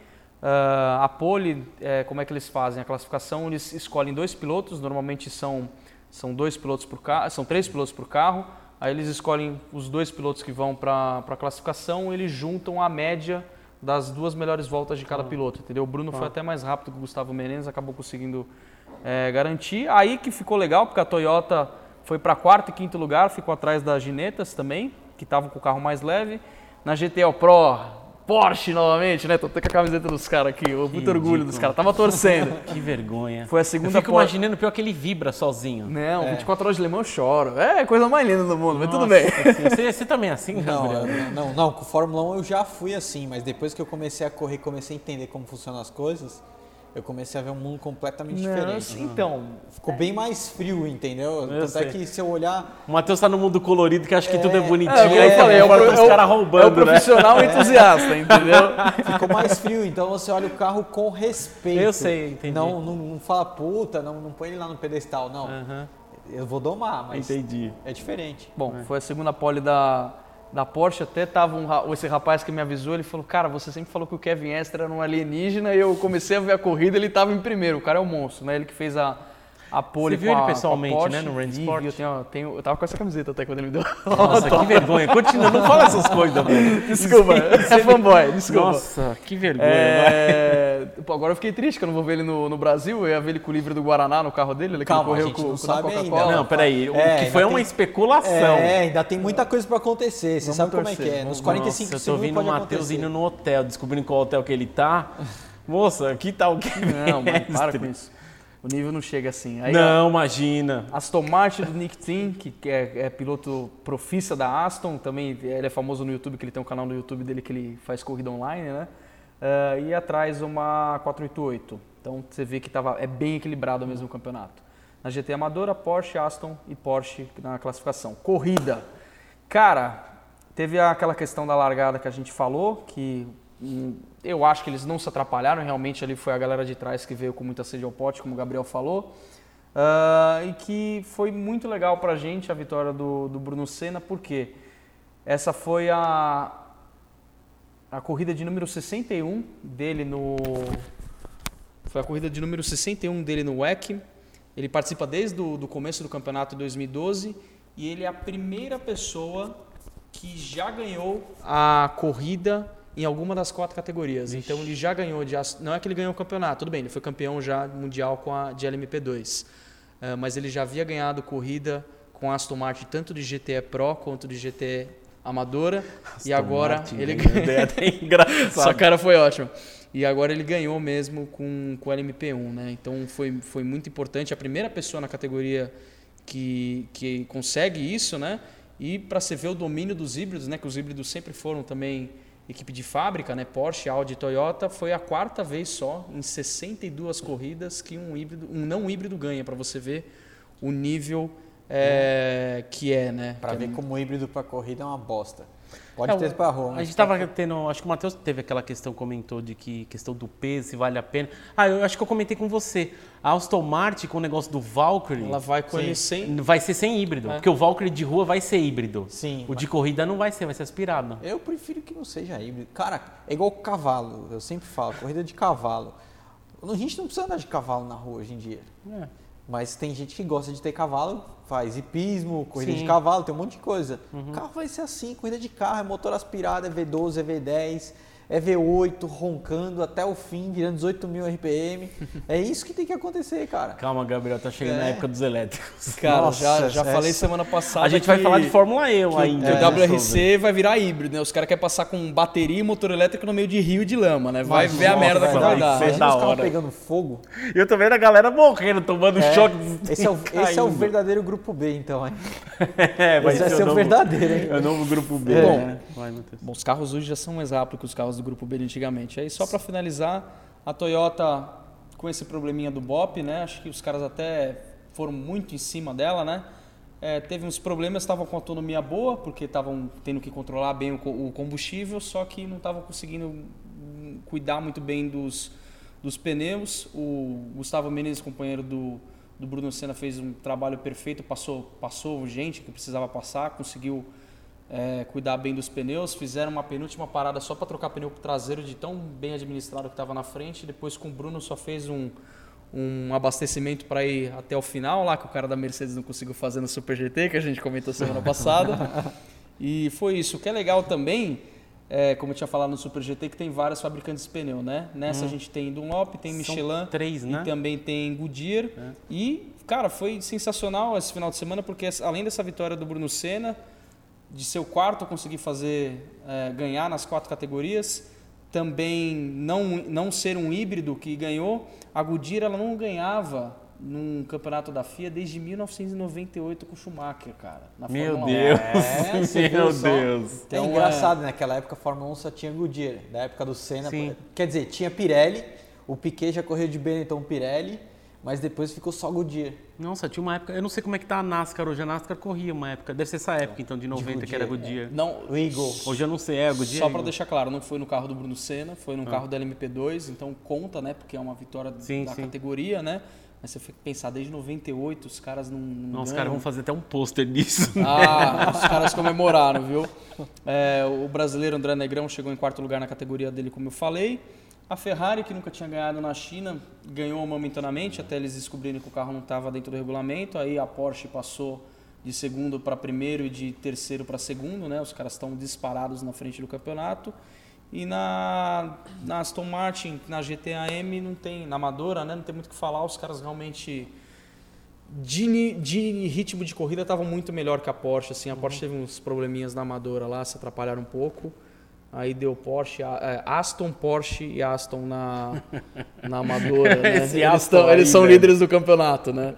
Ah, a pole, é, como é que eles fazem? A classificação, eles escolhem dois pilotos, normalmente são, são dois pilotos por carro, são três pilotos por carro. Aí eles escolhem os dois pilotos que vão para a classificação, eles juntam a média das duas melhores voltas de cada piloto, entendeu? O Bruno foi até mais rápido que o Gustavo Menezes, acabou conseguindo é, garantir. Aí que ficou legal, porque a Toyota foi para quarto e quinto lugar, ficou atrás das Ginetas também, que estavam com o carro mais leve. Na GTL Pro, Porsche novamente, né? Tô até com a camiseta dos caras aqui, o muito orgulho dos caras, tava torcendo. Que vergonha. Foi a Eu segunda fico pole- imaginando pior que ele vibra sozinho. Não, 24 horas de Le Mans eu choro. É a coisa mais linda do mundo, mas tudo bem. Você, você também é assim, Não, Gabriel? eu- não, não, com Fórmula 1 eu já fui assim, mas depois que eu comecei a correr, comecei a entender como funcionam as coisas, eu comecei a ver um mundo completamente Não, diferente. então, Ficou bem mais frio, entendeu? Tanto sei. é que se eu olhar. O Matheus tá no mundo colorido que acha que tudo é bonitinho. é, eu aí falei, é tem é os caras é o roubando, né? profissional entusiasta, entendeu? Ficou mais frio, então você olha o carro com respeito. Eu sei, entendi. Não, não, não fala puta, não, não põe ele lá no pedestal, não. Aham, Eu vou domar, mas entendi. é diferente. Bom, foi a segunda pole da, da Porsche, até tava um, esse rapaz que me avisou, ele falou, cara, você sempre falou que o Kevin Estre era um alienígena, e eu comecei a ver a corrida, ele tava em primeiro, o cara é um monstro, né? Ele que fez a, a pole Você viu ele a- pessoalmente, Porsche. né, no Rand Vi, Sport? vi, Eu, tenho, tenho- eu tava com essa camiseta até quando ele me deu. Nossa, que vergonha. Continua, não fala essas coisas, velho. desculpa, é fanboy, desculpa. Nossa, que vergonha. vai. É, pô, agora eu fiquei triste que eu não vou ver ele no, no Brasil. Eu ia ver ele com o livro do Guaraná no carro dele. Ele que Calma, correu a gente com, não sabe Coca-Cola. ainda. Não, peraí. O É, que foi ainda uma tem- especulação. É, ainda tem muita coisa pra acontecer. Você Vamos sabe como torcer, é que é. Nos 45 Nossa, eu tô segundos vendo pode o Matheus indo no hotel, descobrindo qual hotel que ele tá. Moça, aqui tá o que Não, mano, para com isso. O nível não chega assim. Aí, não, a, imagina. Aston Martin do Nick Tim, que é, é, piloto profissa da Aston, também ele é famoso no YouTube, que ele tem um canal no YouTube dele que ele faz corrida online, né? Uh, e atrás uma 488. Então você vê que tava, é bem equilibrado mesmo o campeonato. Na GT Amadora, Porsche, Aston e Porsche na classificação. Corrida. Cara, teve aquela questão da largada que a gente falou, que hum, eu acho que eles não se atrapalharam, realmente ali foi a galera de trás que veio com muita sede ao pote, como o Gabriel falou. Uh, e que foi muito legal pra gente a vitória do, do Bruno Senna, porque essa foi a, a corrida de número 61 dele no. Foi a corrida de número 61 dele no WEC. Ele participa desde o do começo do campeonato de 2012 e ele é a primeira pessoa que já ganhou a corrida em alguma das quatro categorias. Ixi. Então ele já ganhou de não é que ele ganhou o campeonato, tudo bem, ele foi campeão já mundial com a de LMP2, uh, eh, mas ele já havia ganhado corrida com a Aston Martin tanto de GTE Pro quanto de GTE amadora Aston e agora Martin, ele ganhou. Sua cara foi ótima. E agora ele ganhou mesmo com, com o LMP1, né? Então foi, foi muito importante. A primeira pessoa na categoria que, que consegue isso, né? E para você ver o domínio dos híbridos, né? Que os híbridos sempre foram também equipe de fábrica, né? Porsche, Audi, Toyota, foi a quarta vez só em 62 corridas que um híbrido, um não híbrido ganha para você ver o nível é, que é, né? Para é ver é... como o híbrido para corrida é uma bosta. Pode é, ter esbarrou. A gente estava tendo, acho que o Matheus teve aquela questão, comentou de que questão do peso, se vale a pena. Ah, eu acho que eu comentei com você. A Aston Martin com o negócio do Valkyrie. Ela vai com Sim. ele sem. Vai ser sem híbrido. É. Porque o Valkyrie de rua vai ser híbrido. Sim. O de corrida não vai ser, vai ser aspirado. Eu prefiro que não seja híbrido. Cara, é igual cavalo. Eu sempre falo, corrida de cavalo. A gente não precisa andar de cavalo na rua hoje em dia. É. Mas tem gente que gosta de ter cavalo, faz hipismo, corrida Sim. de cavalo, tem um monte de coisa. Uhum. O carro vai ser assim, corrida de carro, é motor aspirado, é V12, é V10 é V8 roncando até o fim, virando 18 mil RPM. é isso que tem que acontecer, cara. Calma, Gabriel, tá chegando é. na época dos elétricos. Cara, Nossa, já, já essa... falei semana passada. A gente vai falar de Fórmula E ainda. É, o WRC vai virar híbrido, né? Os caras querem passar com bateria e motor elétrico no meio de rio de lama, né? Vai Mas, ver a merda que vai dar. Imagina os carros pegando fogo. Eu tô vendo a galera morrendo, tomando é. choque. Esse é, o, esse é o verdadeiro grupo B, então, hein? é, vai esse vai ser o verdadeiro, hein? É o novo grupo B. Bom, né? bom, os carros hoje já são mais rápidos que os carros do grupo B antigamente. Aí só para finalizar, a Toyota com esse probleminha do BOP, né? Acho que os caras até foram muito em cima dela, né? É, teve uns problemas, estavam com autonomia boa, porque estavam tendo que controlar bem o combustível, só que não estavam conseguindo cuidar muito bem dos, dos pneus. O Gustavo Menezes, companheiro do, do Bruno Senna, fez um trabalho perfeito, passou, passou gente que precisava passar, conseguiu é, cuidar bem dos pneus. Fizeram uma penúltima parada só para trocar pneu traseiro de tão bem administrado que estava na frente. Depois com o Bruno só fez um, um abastecimento para ir até o final, lá que o cara da Mercedes não conseguiu fazer no Super GT, que a gente comentou semana passada. e foi isso. O que é legal também, é, como eu tinha falado no Super GT, que tem vários fabricantes de pneu, né? Nessa hum. a gente tem Dunlop, tem Michelin três, né? e também tem Goodyear. É. E, cara, foi sensacional esse final de semana, porque além dessa vitória do Bruno Senna, de ser o quarto conseguir fazer é, ganhar nas quatro categorias, também não, não ser um híbrido que ganhou. A Goodyear ela não ganhava num campeonato da FIA desde 1998 com o Schumacher, cara. Meu Fórmula Deus! É, Meu Deus! Então, é engraçado, é... naquela época a Fórmula 1 só tinha Goodyear. Na época do Senna, Sim. quer dizer, tinha Pirelli, o Piquet já correu de Benetton Pirelli, mas depois ficou só Goodyear. Nossa, tinha uma época, eu não sei como é que tá a NASCAR hoje, a NASCAR corria uma época, deve ser essa época então, de 90, de que era Goodyear. É. Não, o Eagle. Hoje eu não sei, é Goodyear? Só para deixar claro, não foi no carro do Bruno Senna, foi no ah. carro da LMP2, então conta, né, porque é uma vitória sim, da sim. categoria, né? Mas você fica pensar, desde 98 os caras não. Não, não os caras vão fazer até um pôster disso. Ah, os caras comemoraram, viu? É, o brasileiro André Negrão chegou em quarto lugar na categoria dele, como eu falei. A Ferrari, que nunca tinha ganhado na China, ganhou momentaneamente, até eles descobrirem que o carro não estava dentro do regulamento. Aí a Porsche passou de segundo para primeiro e de terceiro para segundo, né? Os caras estão disparados na frente do campeonato. E na, na Aston Martin, na GTAM, não tem, na Amadora, né? Não tem muito o que falar. Os caras realmente de, de ritmo de corrida estavam muito melhor que a Porsche. Assim, a Porsche teve uns probleminhas na Amadora lá, se atrapalharam um pouco. Aí deu Porsche, é, Aston, Porsche e Aston na, na Amadora. Né? eles, tão, eles são líderes do campeonato, né?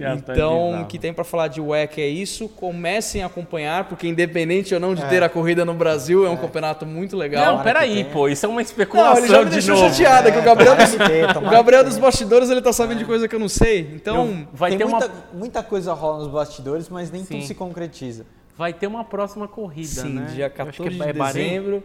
É então, o que tem para falar de WEC é isso. Comecem a acompanhar, porque independente ou não de é. ter a corrida no Brasil, é um é. campeonato muito legal. Não, peraí, pô, isso é uma especulação. Não, ele já me deixou novo. chateado, que o Gabriel, dos, o Gabriel dos bastidores ele tá sabendo de coisa que eu não sei. Então, eu, vai tem ter muita, uma... muita coisa rola nos bastidores, mas nem Sim. tudo se concretiza. Vai ter uma próxima corrida, Sim, né? dia 14 de dezembro.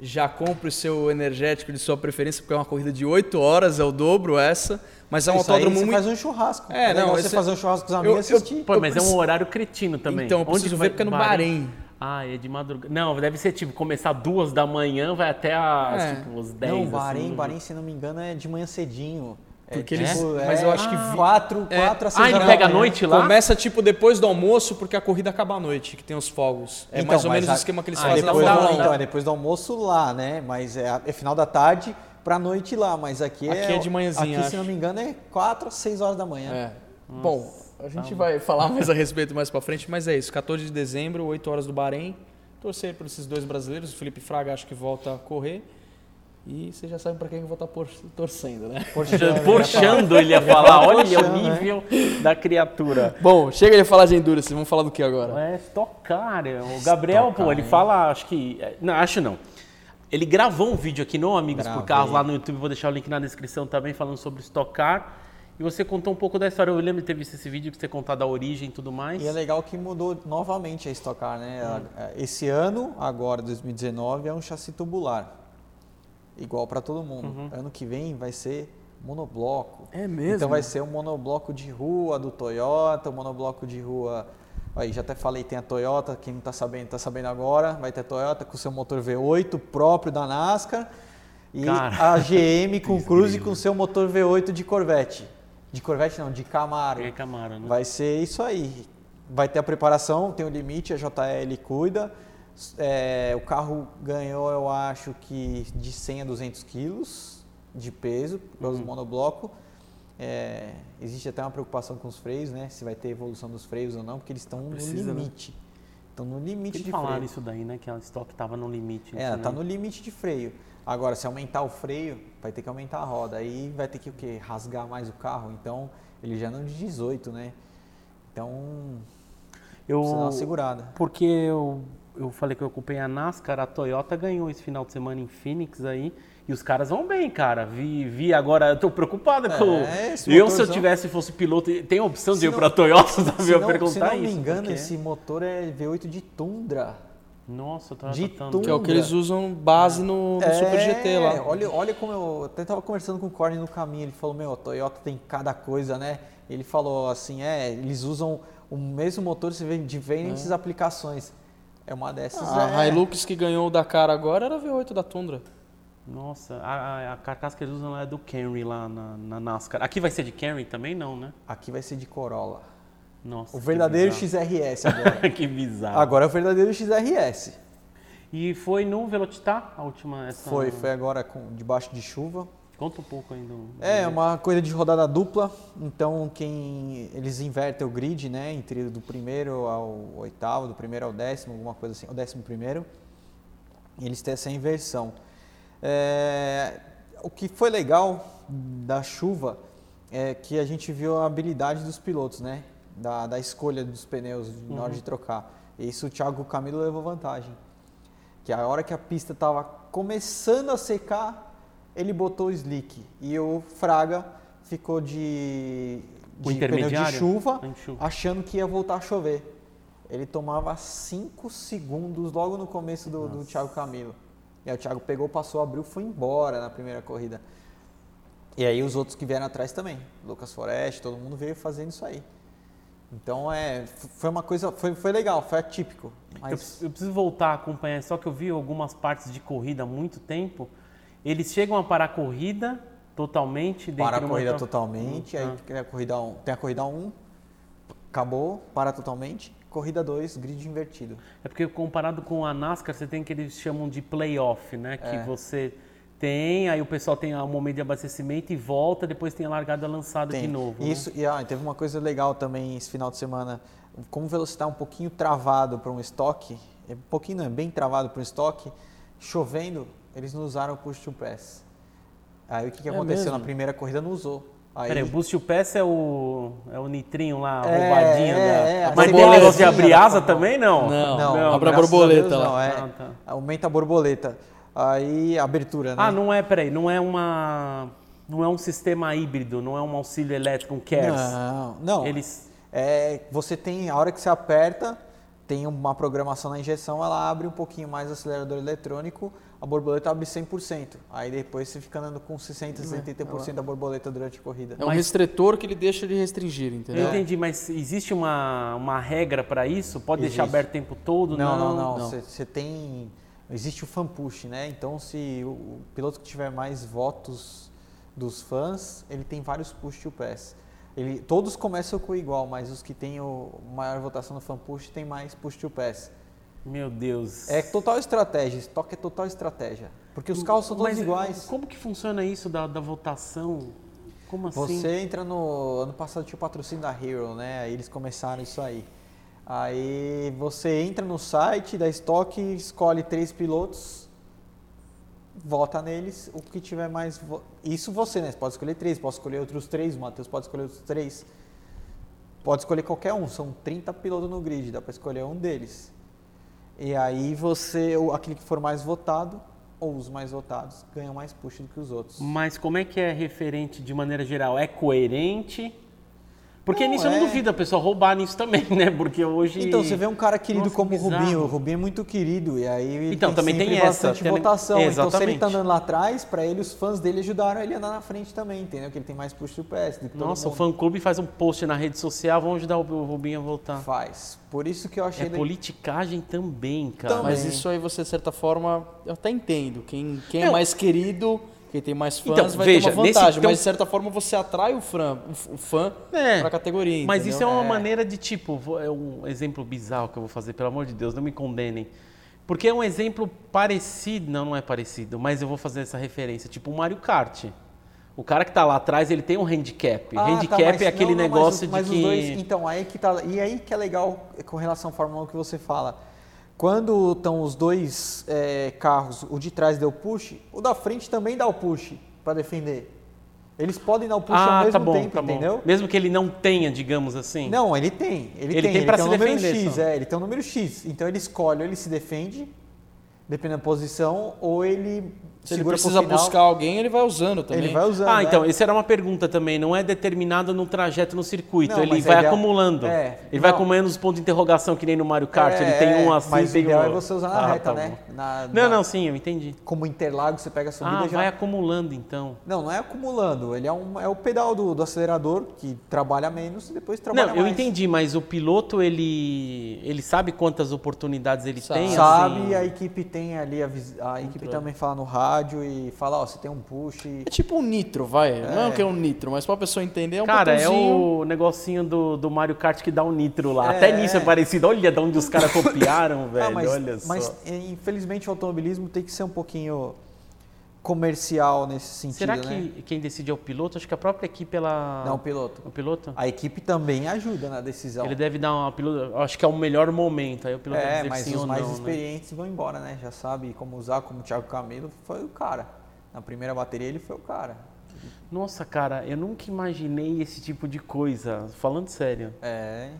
Já compre o seu energético de sua preferência, porque é uma corrida de 8 horas, é o dobro essa. Mas é um Isso autódromo aí você muito... faz um churrasco. É, é não, você fazer um churrasco com os amigos eu, assistir. Eu, Pô, mas é um horário cretino também. Então, eu preciso Onde ver porque é no Bahrein. Bahrein. Ah, é de madrugada. Não, deve ser tipo, começar duas da manhã, vai até as, é. tipo, as 10. Não, Bahrein, assim, Bahrein, se não me engano, é de manhã cedinho. É porque é, eles. É, mas eu acho que. Ah, quatro, é. quatro a seis Ah, ele pega a noite lá? Começa tipo depois do almoço, porque a corrida acaba à noite, que tem os fogos. É então, mais ou menos a... o esquema que eles ah, fazem depois na do, Então, é depois do almoço lá, né? Mas é, é final da tarde pra noite lá. Mas aqui, é. Aqui é de manhãzinha. Aqui, acho. se não me engano, é quatro a seis horas da manhã. É. Bom, a gente tá vai falar mais a respeito mais pra frente, mas é isso. 14 de dezembro, 8 horas do Bahrein. Torcer por esses dois brasileiros. O Felipe Fraga acho que volta a correr. E você já sabe para quem eu vou estar tá torcendo, né? Porchando, ele ia falar. Olha o né? nível né? da criatura. Bom, chega de falar de Endurance. Vamos falar do que agora? É, tocar. O Gabriel, pô, ele fala, acho que... Não, acho não. Ele gravou um vídeo aqui no Amigos Gravei. por Carros lá no YouTube. Vou deixar o link na descrição também, falando sobre estocar. E você contou um pouco da história. Eu lembro de ter visto esse vídeo, que você contar da origem e tudo mais. E é legal que mudou novamente a Estocar, né? Hum. Esse ano, agora, 2019, é um chassi tubular igual para todo mundo. Uhum. Ano que vem vai ser monobloco. É mesmo? Então vai ser um monobloco de rua do Toyota, um monobloco de rua. Aí já até falei, tem a Toyota, quem não está sabendo, está sabendo agora, vai ter a Toyota com seu motor V8 próprio da NASCAR e Cara, a GM com Cruze com seu motor V8 de Corvette. De Corvette não, de Camaro. É Camaro, né? Vai ser isso aí. Vai ter a preparação, tem o limite, a JL cuida. É, o carro ganhou, eu acho que de 100 a 200 quilos de peso pelos uhum. monobloco. É, existe até uma preocupação com os freios, né? Se vai ter evolução dos freios ou não, porque eles estão no né? limite. Estão no limite de falaram freio. isso daí, né? Que a estoque estava no limite. É, está no limite de freio. Agora, se aumentar o freio, vai ter que aumentar a roda. Aí vai ter que o quê? Rasgar mais o carro. Então, ele já não de 18, né? Então, eu, precisa dar uma segurada. Porque eu eu falei que eu ocupei a NASCAR, a Toyota ganhou esse final de semana em Phoenix aí. E os caras vão bem, cara. Vi, vi agora, eu tô preocupado é, com. Eu, se eu tivesse, fosse piloto, tem opção de ir para a Toyota, sabe? Eu perguntar se não me engano, porque... esse motor é V8 de Tundra. Nossa, eu tava de tratando. Que é o que eles usam base no, no é, Super GT lá. Olha, olha como eu até tava conversando com o Corne no caminho, ele falou, meu, a Toyota tem cada coisa, né? Ele falou assim, é, eles usam o mesmo motor em diferentes é. aplicações. É uma dessas. A é... Hilux que ganhou o Dakar agora era V8 da Tundra. Nossa, a, a, carcaça que eles usam lá é do Camry lá na, na, NASCAR. Aqui vai ser de Camry também não, né? Aqui vai ser de Corolla. Nossa. O verdadeiro XRS agora. que bizarro. Agora é o verdadeiro XRS. E foi no Velocitar a última essa... Foi, foi agora com debaixo de chuva. Conta um pouco ainda. É, uma coisa de rodada dupla. Então, quem eles invertem o grid, né? Entre do primeiro ao oitavo, do primeiro ao décimo, alguma coisa assim, o décimo primeiro. Eles têm essa inversão. É, o que foi legal da chuva é que a gente viu a habilidade dos pilotos, né? Da, da escolha dos pneus na hora uhum. de trocar. E isso o Thiago Camilo levou vantagem. Que a hora que a pista estava começando a secar, ele botou o slick e o Fraga ficou de, de pneu de chuva, achando que ia voltar a chover. Ele tomava 5 segundos logo no começo do, do Thiago Camilo. E aí o Thiago pegou, passou, abriu, foi embora na primeira corrida. E aí os outros que vieram atrás também, Lucas Forest, todo mundo veio fazendo isso aí. Então é, foi uma coisa, foi, foi legal, foi atípico. Mas... Eu, eu preciso voltar a acompanhar, só que eu vi algumas partes de corrida há muito tempo eles chegam a parar a corrida totalmente Para a corrida totalmente, aí ah. tem a corrida 1, tem a corrida 1, acabou, para totalmente. Corrida 2, grid invertido. É porque comparado com a NASCAR, você tem o que eles chamam de playoff, né? Que é. você tem, aí o pessoal tem um momento de abastecimento e volta, depois tem a largada lançada tem. de novo. Né? Isso, né? e ah, teve uma coisa legal também esse final de semana. Como o velocidade é um pouquinho travado para um estoque, é um pouquinho não, é bem travado para um estoque, chovendo, eles não usaram o push to pass. Aí o que, que É aconteceu? mesmo? Na primeira corrida não usou. Aí, Peraí, o Boost to Pass é o, é o nitrinho lá, a É, roubadinha é, da... é, a Mas tem negócio de abrir asa 1. também, não? Não, Não, abre a borboleta Deus, lá. Não, é, Ah, tá. Aumenta a borboleta. Aí a abertura, né? Ah, não é, peraí, não é uma... Não é um sistema híbrido, não é um auxílio elétrico, um CARES. Não, não. Eles... É, você tem, a hora que você aperta, tem uma programação na injeção, ela abre um pouquinho mais o acelerador eletrônico, a borboleta abre 100%. Aí depois você fica andando com 60, 70% da borboleta durante a corrida. É um restritor que ele deixa de restringir, Eu entendeu? entendi, mas existe uma, uma regra para isso? Pode deixar Existe. aberto o tempo todo? Não, não, não. não. Você tem. Existe o fan push, né? Então, se o, o piloto que tiver mais votos dos fãs, ele tem vários push to pass. Ele, todos começam com igual, mas os que têm o maior votação no fan push tem mais push to pass. Meu Deus. É total estratégia, estoque é total estratégia. Porque os carros são todos Mas, iguais. Como que funciona isso da, da votação? Como assim? Você entra no. Ano passado tinha o patrocínio da Hero, né? Aí eles começaram isso aí. Aí você entra no site da Stock, escolhe três pilotos, vota neles, o que tiver mais. vo- Isso você, né? Você pode escolher três, pode escolher outros três, o Matheus pode escolher outros três. Pode escolher qualquer um, são 30 pilotos no grid, dá para escolher um deles. E aí você, aquele que for mais votado, ou os mais votados, ganham mais push do que os outros. Mas como é que é referente de maneira geral? É coerente? Porque Não, nisso eu não é. duvido a pessoa roubar nisso também, né? Porque hoje. Então, você vê um cara querido Nossa, como o. Rubinho. O Rubinho é muito querido. E aí ele Então, também sempre tem essa, bastante tem- votação. Então, se ele tá andando lá atrás, pra ele, os fãs dele ajudaram ele a andar na frente também, entendeu? Que ele tem mais push to pass do que todo Nossa, o mundo fã-clube faz um post na rede social, vamos ajudar o Rubinho a voltar. faz. Por isso que eu achei... É le- politicagem também, cara. Também. Mas isso aí você, de certa forma, eu até entendo. Quem, quem é mais querido, quem tem mais fãs, Então, vai veja, ter uma nesse- vantagem. então- Mas, de certa forma, você atrai o fã, o fã É, pra categoria, Mas entendeu? isso é uma É. maneira de tipo, é um exemplo bizarro que eu vou fazer, pelo amor de Deus, não me condenem. Porque é um exemplo parecido, não, não é parecido, mas eu vou fazer essa referência, tipo o Mario Kart. O cara que tá lá atrás, ele tem um handicap. Ah, tá, handicap mas- é aquele não, não, mas negócio os- mas de que... dois- então, aí que tá... E aí que é legal com relação à Fórmula 1 que você fala. Quando estão os dois é, carros, o de trás deu push, o da frente também dá o push pra defender. Eles podem dar o push ao ah, mesmo tá bom, tempo, tá bom. entendeu? Mesmo que ele não tenha, digamos assim. Não, ele tem. Ele, Ele tem, tem tem se um número defender X, só. é, ele tem um número X. Então ele escolhe, ou ele se defende, dependendo da posição, ou ele Se ele precisa final, buscar alguém, ele vai usando também. ele vai usando. Ah, é. então, essa era uma pergunta também. Não é determinado no trajeto no circuito. Não, ele vai a ideia- acumulando. é, ele vai não. acumulando os pontos de interrogação, que nem no Mario Kart. ele É, tem um assim, Mas o tem ideal um... é você usar na Ah, reta, tá né? bom. Na- Não, na- não, sim, eu entendi. Como Interlagos, você pega a subida Ah, já. vai acumulando então. Não, não é acumulando. Ele é, um, é o pedal do, do acelerador que trabalha menos e depois trabalha Não, eu mais. entendi, mas o piloto, ele, ele sabe quantas oportunidades ele Sabe. tem? Sabe, assim? a equipe tem ali, a, vis- a equipe também fala no rádio e fala, ó, você tem um push. É tipo um nitro, vai. Não é É. o que é um nitro, mas pra pessoa entender é um Cara, é botãozinho. o negocinho do, do Mario Kart que dá um nitro lá. É, Até nisso é é. parecido. Olha de onde os caras copiaram, velho. Ah, mas, Olha só. mas, infelizmente o automobilismo tem que ser um pouquinho comercial nesse sentido, Será né? que quem decide é o piloto? Acho que a própria equipe, ela... Não, o piloto. O piloto? A equipe também ajuda na decisão. Ele deve dar uma piloto. Acho que é o melhor momento. Aí o piloto vai é, dizer mas os ou mais não. né? experientes vão embora, né? Já sabe como usar, como o Thiago Camilo foi o cara. Na primeira bateria ele foi o cara. Nossa, cara, eu nunca imaginei esse tipo de coisa. Falando sério. É.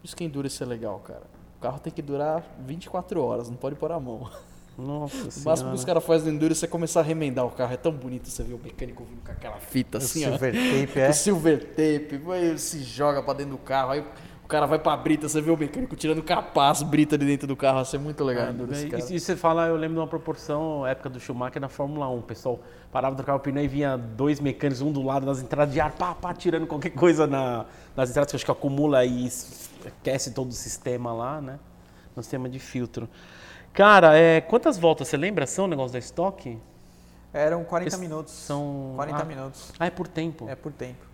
Por isso que endurance é legal, cara. O carro tem que durar 24 horas, não pode pôr a mão. Nossa O máximo senhora. que os caras fazem endurance é começar a remendar o carro. É tão bonito você ver o mecânico vindo com aquela fita assim, ó. Silver tape, Com é. o silver tape, vai, se joga pra dentro do carro, aí o cara vai pra brita, você vê o mecânico tirando o capaz, brita de dentro do carro, isso é muito legal. Ah, endurance, e, cara. e você fala, eu lembro de uma proporção, época do Schumacher na Fórmula 1. O pessoal parava de trocar o pneu e vinha dois mecânicos, um do lado das entradas de ar, pá, pá, tirando qualquer coisa na, nas entradas, que acho que acumula e aquece todo o sistema lá, né? No sistema de filtro. Cara, é, quantas voltas você lembra? São o negócio da estoque? Eram 40 Esse- minutos. são- 40 ah. minutos. Ah, é por tempo. É por tempo.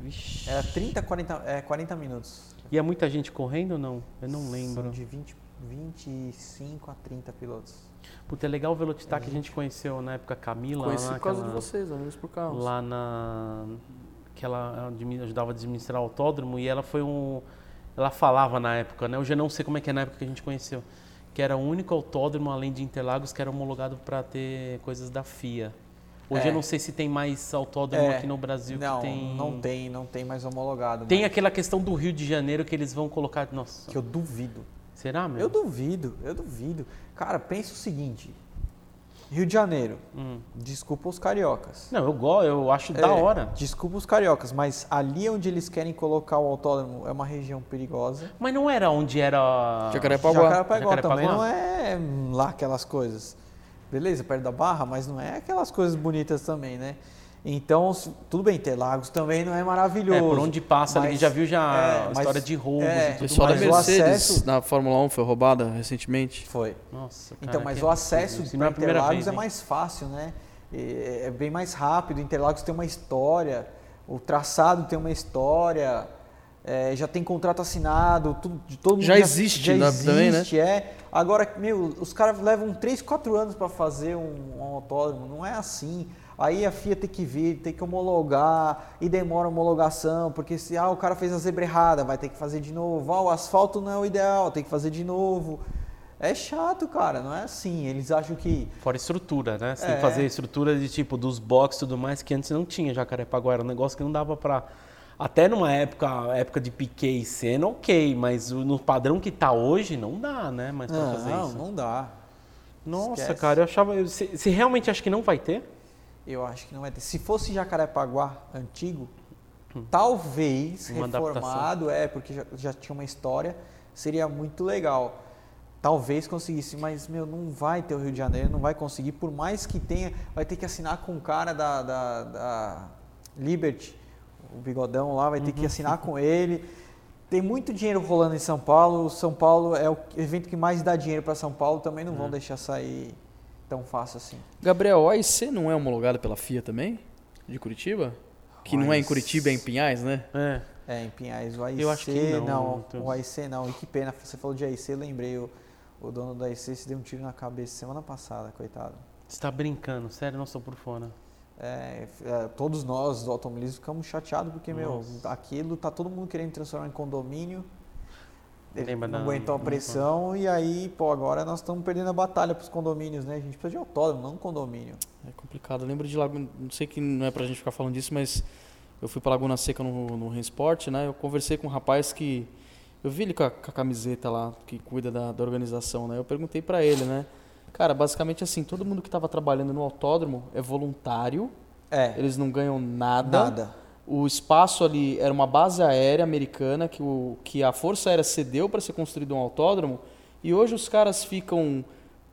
Vixe. Era 30, 40, é, 40 minutos. E é muita gente correndo ou não? Eu não São lembro. de 20, 25 a 30 pilotos. Puta, é legal o Velocitar que a gente conheceu na época Camila. Conheci lá, por causa de aquela- vocês, amigos por carros. lá na que ela ajudava a administrar o autódromo e ela foi um ela falava na época, né? Hoje eu não sei como é que é na época que a gente conheceu, que era o único autódromo, além de Interlagos, que era homologado para ter coisas da FIA. Hoje É. eu não sei se tem mais autódromo É, aqui no Brasil não, que tem. não tem, não tem mais homologado. Tem mas aquela questão do Rio de Janeiro que eles vão colocar. Nossa, que eu duvido. será mesmo? Eu duvido, eu duvido. Cara, pensa o seguinte. Rio de Janeiro, Hum. desculpa os cariocas. Não, eu gosto, eu acho da É, hora. Desculpa os cariocas, mas ali onde eles querem colocar o autódromo é uma região perigosa. Mas não era onde era. Jacarepaguá. Jacarepaguá Jacarepaguá? também não é lá aquelas coisas. Beleza, perto da Barra, mas não é aquelas coisas bonitas também, né? Então, se- tudo bem, Interlagos também não é maravilhoso. É, por onde passa ali, mas- já viu já é, a mas- história de roubos é, e O tudo pessoal da mas o Mercedes acesso- na Fórmula 1 foi roubada recentemente. Foi. Nossa, cara, Então, mas o acesso é para primeira Interlagos vez, é mais fácil, né? É é bem mais rápido. Interlagos tem uma história, o traçado tem uma história, é, já tem contrato assinado, tudo, de todo mundo Já existe, já né, existe, também, né? é. Agora, meu, os caras levam 3, 4 anos para fazer um, um autódromo, não é assim. Aí a FIA tem que vir, tem que homologar, e demora a homologação, porque se ah, o cara fez a zebra errada, vai ter que fazer de novo. Ah, o asfalto não é o ideal, tem que fazer de novo. É chato, cara, não é assim. Eles acham que. Fora estrutura, né? Você tem É. que fazer estrutura de tipo dos boxes e tudo mais, que antes não tinha Jacarepaguá. Era um negócio que não dava pra. Até numa época, época de Piquet e Senna, ok, mas no padrão que tá hoje, não dá, né? Mas pra fazer Não, isso. não dá. Nossa, esquece. cara, eu achava. Você você realmente acha que não vai ter? Eu acho que não vai ter. Se fosse Jacarepaguá antigo, talvez Uma reformado, é, porque já, já tinha uma história, seria muito legal. Talvez conseguisse, mas, meu, não vai ter o Rio de Janeiro, não vai conseguir, por mais que tenha, vai ter que assinar com o cara da, da, da Liberty, o bigodão lá, vai ter que assinar com ele. Tem muito dinheiro rolando em São Paulo, São Paulo é o evento que mais dá dinheiro para São Paulo, também não vão deixar sair tão fácil assim. Gabriel, o AIC não é homologado pela FIA também? De Curitiba? Que não é em. Curitiba, é em Pinhais, né? É. É, em Pinhais, o AIC Eu acho que não, não, o AIC não, e que pena, você falou de AIC, eu lembrei, o, o dono do AIC se deu um tiro na cabeça semana passada, coitado. Você tá brincando, sério, não sou por fora. É, é, todos nós, do automobilismo, ficamos chateados porque, meu, Nossa. aquilo tá todo mundo querendo transformar em condomínio, ele não aguentou a pressão e aí, pô, agora nós estamos perdendo a batalha pros condomínios, né? A gente precisa de autódromo, não condomínio. É complicado. Eu lembro de Laguna, não sei que não é pra gente ficar falando disso, mas eu fui pra Laguna Seca no, no Rensport, né? Eu conversei com um rapaz que eu vi ele com a, com a camiseta lá que cuida da, da organização, né? Eu perguntei pra ele, né? Cara, basicamente assim, todo mundo que tava trabalhando no autódromo é voluntário, É, eles não ganham nada. nada. O espaço ali era uma base aérea americana que, o, que a Força Aérea cedeu para ser construído um autódromo e hoje os caras ficam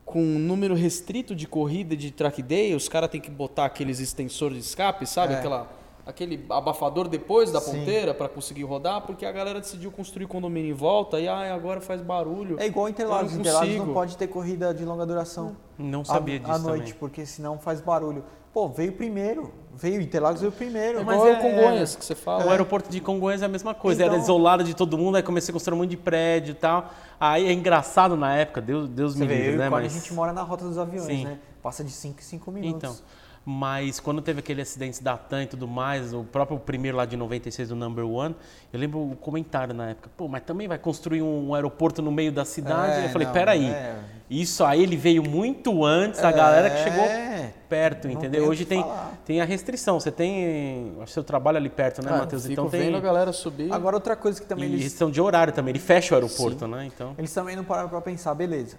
com um número restrito de corrida de track day, os caras têm que botar aqueles extensores de escape, sabe? É. Aquela, aquele abafador depois da Sim. ponteira para conseguir rodar, porque a galera decidiu construir condomínio em volta e ah, agora faz barulho. É igual Interlagos, não Interlagos não pode ter corrida de longa duração. Não sabia à, disso à noite, também. porque senão faz barulho. Pô, veio primeiro. Veio, Interlagos veio primeiro. É Mas é- o Congonhas que você fala. O aeroporto de Congonhas é a mesma coisa, era Então- isolado de todo mundo, aí comecei a construir um monte de prédio e tal. Aí é engraçado na época, Deus, Deus Você me livre, né? Mas... a gente mora na rota dos aviões, Sim. né? Passa de 5 em 5 minutos. Então, mas quando teve aquele acidente da TAM e tudo mais, o próprio primeiro lá de 96 do Number One, eu lembro o comentário na época, pô, mas também vai construir um aeroporto no meio da cidade? É, eu falei, não, peraí, é. isso aí ele veio muito antes da galera que chegou É, perto, entendeu? tem o Hoje tem, falar. tem a restrição, você tem, acho que seu trabalho ali perto, né, Ah, Matheus? Então vendo a tem galera subir. Agora, outra coisa que também e eles, restrição de horário também, ele fecha o aeroporto, né? Então, eles também não pararam pra pensar, beleza.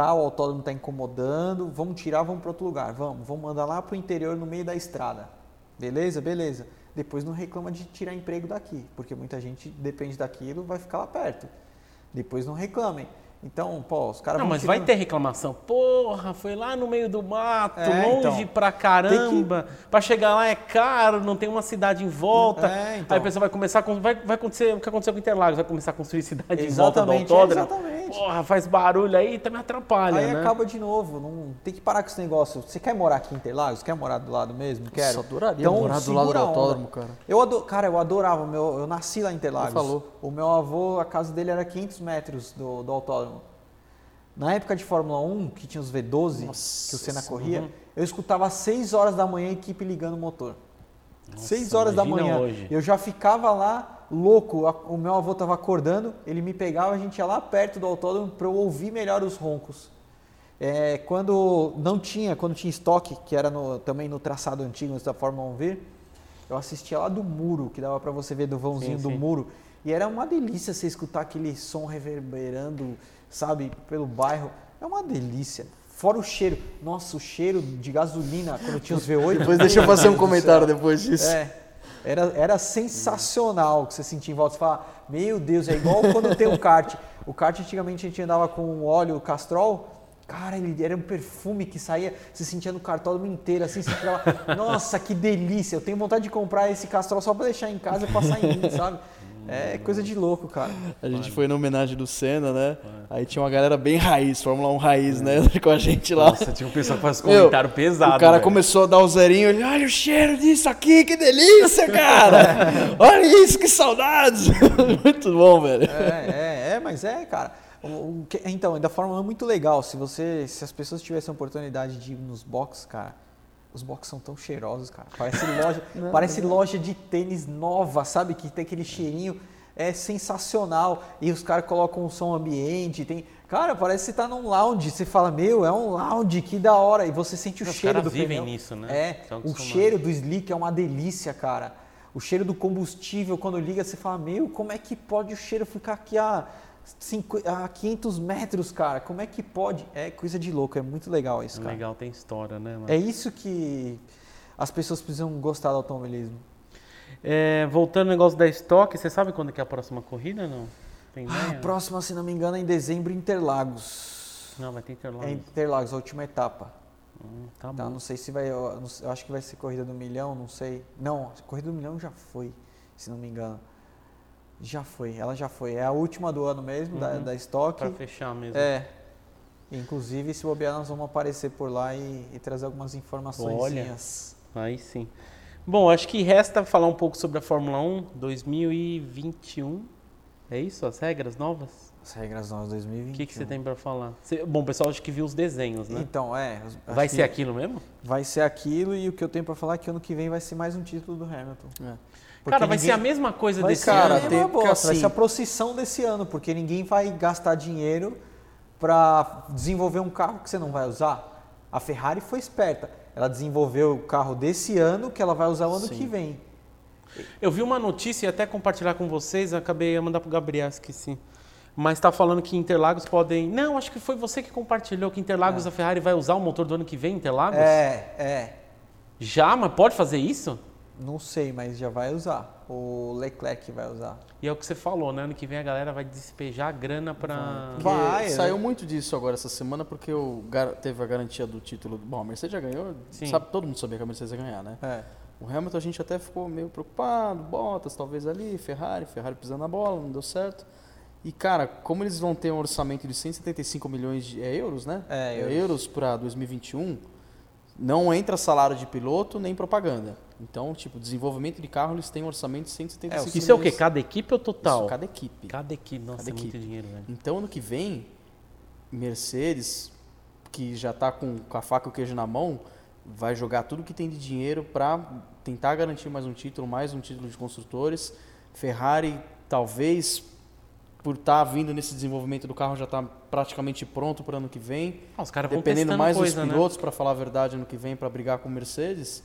Tá, o autódromo tá incomodando, vamos tirar, vamos para outro lugar. Vamos, vamos mandar lá pro interior no meio da estrada. Beleza? Beleza. Depois não reclama de tirar emprego daqui, porque muita gente depende daquilo, vai ficar lá perto. Depois não reclamem. Então, pô, os caras não, mas vai tirando- ter reclamação. Porra, foi lá no meio do mato, É, longe então. pra caramba. Pra chegar lá é caro, não tem uma cidade em volta. É, então. Aí a pessoa vai começar Vai, vai acontecer o que aconteceu com Interlagos, vai começar a construir cidade em volta do Exatamente, autódromo. exatamente. Porra, faz barulho aí, tá me atrapalha, Aí né? acaba de novo, não tem que parar com esse negócio. Você quer morar aqui em Interlagos? Quer morar do lado mesmo? Quero. Nossa, adoraria Então, morar do lado do autódromo, cara. Eu ado... Cara, eu adorava. Meu... Eu nasci lá em Interlagos. Você falou. O meu avô, a casa dele era 500 metros do, do autódromo. Na época de Fórmula 1, que tinha os V12, Nossa que o Senna corria, eu escutava às 6 horas da manhã a equipe ligando o motor. Nossa, 6 horas da manhã. hoje. Eu já ficava lá louco, o meu avô tava acordando, ele me pegava, a gente ia lá perto do autódromo para eu ouvir melhor os roncos. É, quando não tinha, quando tinha estoque, que era no, também no traçado antigo antes da Fórmula 1 vir, eu assistia lá do muro, que dava para você ver do vãozinho sim, do sim. muro. E era uma delícia você escutar aquele som reverberando, sabe, pelo bairro. É uma delícia. Fora o cheiro. Nossa, o cheiro de gasolina quando tinha os V8. depois deixa eu fazer um comentário depois disso. É. Era, era sensacional que você sentia em volta. Você fala, meu Deus, é igual quando tem o kart. O kart antigamente a gente andava com óleo castrol. Cara, ele era um perfume que saía, se sentia no cartódromo inteiro, assim, você ficava, nossa, que delícia, eu tenho vontade de comprar esse castrol só para deixar em casa e passar em mim, sabe? É coisa de louco, cara. A gente foi na homenagem do Senna, né? Aí tinha uma galera bem raiz, Fórmula 1 raiz, né? Com a gente lá. Nossa, tinha um pessoal que faz comentário Meu, pesado. O cara véio. começou a dar o zerinho, ele, olha o cheiro disso aqui, que delícia, cara! olha isso, que saudades! muito bom, velho. É, é, é, mas é, cara. Então, da Fórmula 1 é muito legal. Se você, se as pessoas tivessem a oportunidade de ir nos boxes, cara, os boxes são tão cheirosos, cara. Parece loja, não, parece não. loja de tênis nova, sabe? Que tem aquele cheirinho. É sensacional. E os caras colocam um som ambiente. Tem... Cara, parece que você tá num lounge. Você fala, meu, é um lounge, que da hora. E você sente o os cheiro do vivem pneu. nisso, né? É, o cheiro do slick é uma delícia, cara. O cheiro do combustível, quando liga, você fala, meu, como é que pode o cheiro ficar aqui a a 500 metros, cara. Como é que pode? É coisa de louco, é muito legal isso, cara. Legal, tem história, né? Mano? É isso que as pessoas precisam gostar do automobilismo. É, voltando ao negócio da estoque, você sabe quando que é a próxima corrida, não? Tem ah, a próxima, se não me engano, é em dezembro em Interlagos. Não, vai ter Interlagos. É Interlagos, a última etapa. Hum, tá, tá não sei se vai. Eu acho que vai ser corrida do milhão, não sei. Não, corrida do milhão já foi, se não me engano. Já foi, ela já foi. É a última do ano mesmo, uhum. da, da estoque. Para fechar mesmo. É. Inclusive, se bobear, nós vamos aparecer por lá e, e trazer algumas informações. Olha, aí sim. Bom, acho que resta falar um pouco sobre a Fórmula 1 2021. É isso? As regras novas? As regras novas 2021. O que, que você tem para falar? Você, bom, o pessoal acho que viu os desenhos, né? Então, é. Vai ser aquilo mesmo? Vai ser aquilo e o que eu tenho para falar é que ano que vem vai ser mais um título do Hamilton. É. Porque cara, vai ninguém... ser a mesma coisa vai, desse cara, ano. Tem, boa, assim... Vai ser a procissão desse ano, porque ninguém vai gastar dinheiro para desenvolver um carro que você não vai usar. A Ferrari foi esperta. Ela desenvolveu o carro desse ano que ela vai usar o ano Sim. que vem. Eu vi uma notícia e até compartilhar com vocês, acabei de mandar para o Gabriel, esqueci. Mas está falando que Interlagos podem. Não, acho que foi você que compartilhou que Interlagos é. a Ferrari vai usar o motor do ano que vem, Interlagos? É, é. Já, mas pode fazer isso? Não sei, mas já vai usar. O Leclerc vai usar. E é o que você falou, né? Ano que vem a galera vai despejar a grana para. Vai. Saiu né? muito disso agora essa semana porque o, teve a garantia do título. Bom, a Mercedes já ganhou. Sim. Sabe, todo mundo sabia que a Mercedes ia ganhar, né? É. O Hamilton a gente até ficou meio preocupado. Bottas talvez ali, Ferrari, Ferrari pisando na bola, não deu certo. E cara, como eles vão ter um orçamento de 175 milhões de é, euros, né? É, euros, euros para 2021 não entra salário de piloto nem propaganda. Então, tipo, desenvolvimento de carro, eles têm um orçamento de 175 é, Isso é o quê? Cada equipe ou total? Isso, cada equipe. Cada equipe, nossa, cada é equipe. muito dinheiro, velho. Então, ano que vem, Mercedes, que já está com, com a faca e o queijo na mão, vai jogar tudo que tem de dinheiro para tentar garantir mais um título, mais um título de construtores. Ferrari, talvez, por estar tá vindo nesse desenvolvimento do carro já está praticamente pronto para ano que vem. Ah, os caras Dependendo mais coisa, dos né? pilotos, né? para falar a verdade, ano que vem para brigar com Mercedes,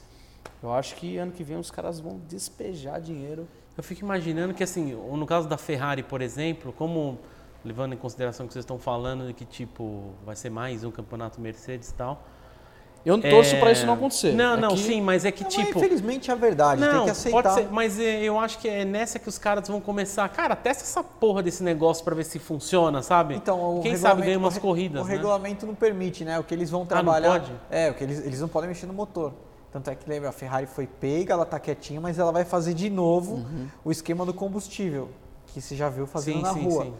eu acho que ano que vem os caras vão despejar dinheiro. Eu fico imaginando que assim, no caso da Ferrari, por exemplo, como levando em consideração que vocês estão falando de que tipo vai ser mais um campeonato Mercedes e tal, eu não torço é... para isso não acontecer. Não, é não, que... sim, mas é que não, tipo. infelizmente é a verdade, não, tem que aceitar. Pode ser, mas é, eu acho que é nessa que os caras vão começar. Cara, testa essa porra desse negócio para ver se funciona, sabe? Então, Quem sabe ganha umas corridas. O né? regulamento não permite, né? O que eles vão trabalhar. Ah, não pode? É, o que eles, eles não podem mexer no motor. Tanto é que lembra, a Ferrari foi pega, ela tá quietinha, mas ela vai fazer de novo uhum. o esquema do combustível, que você já viu fazendo sim, na sim, rua. Sim.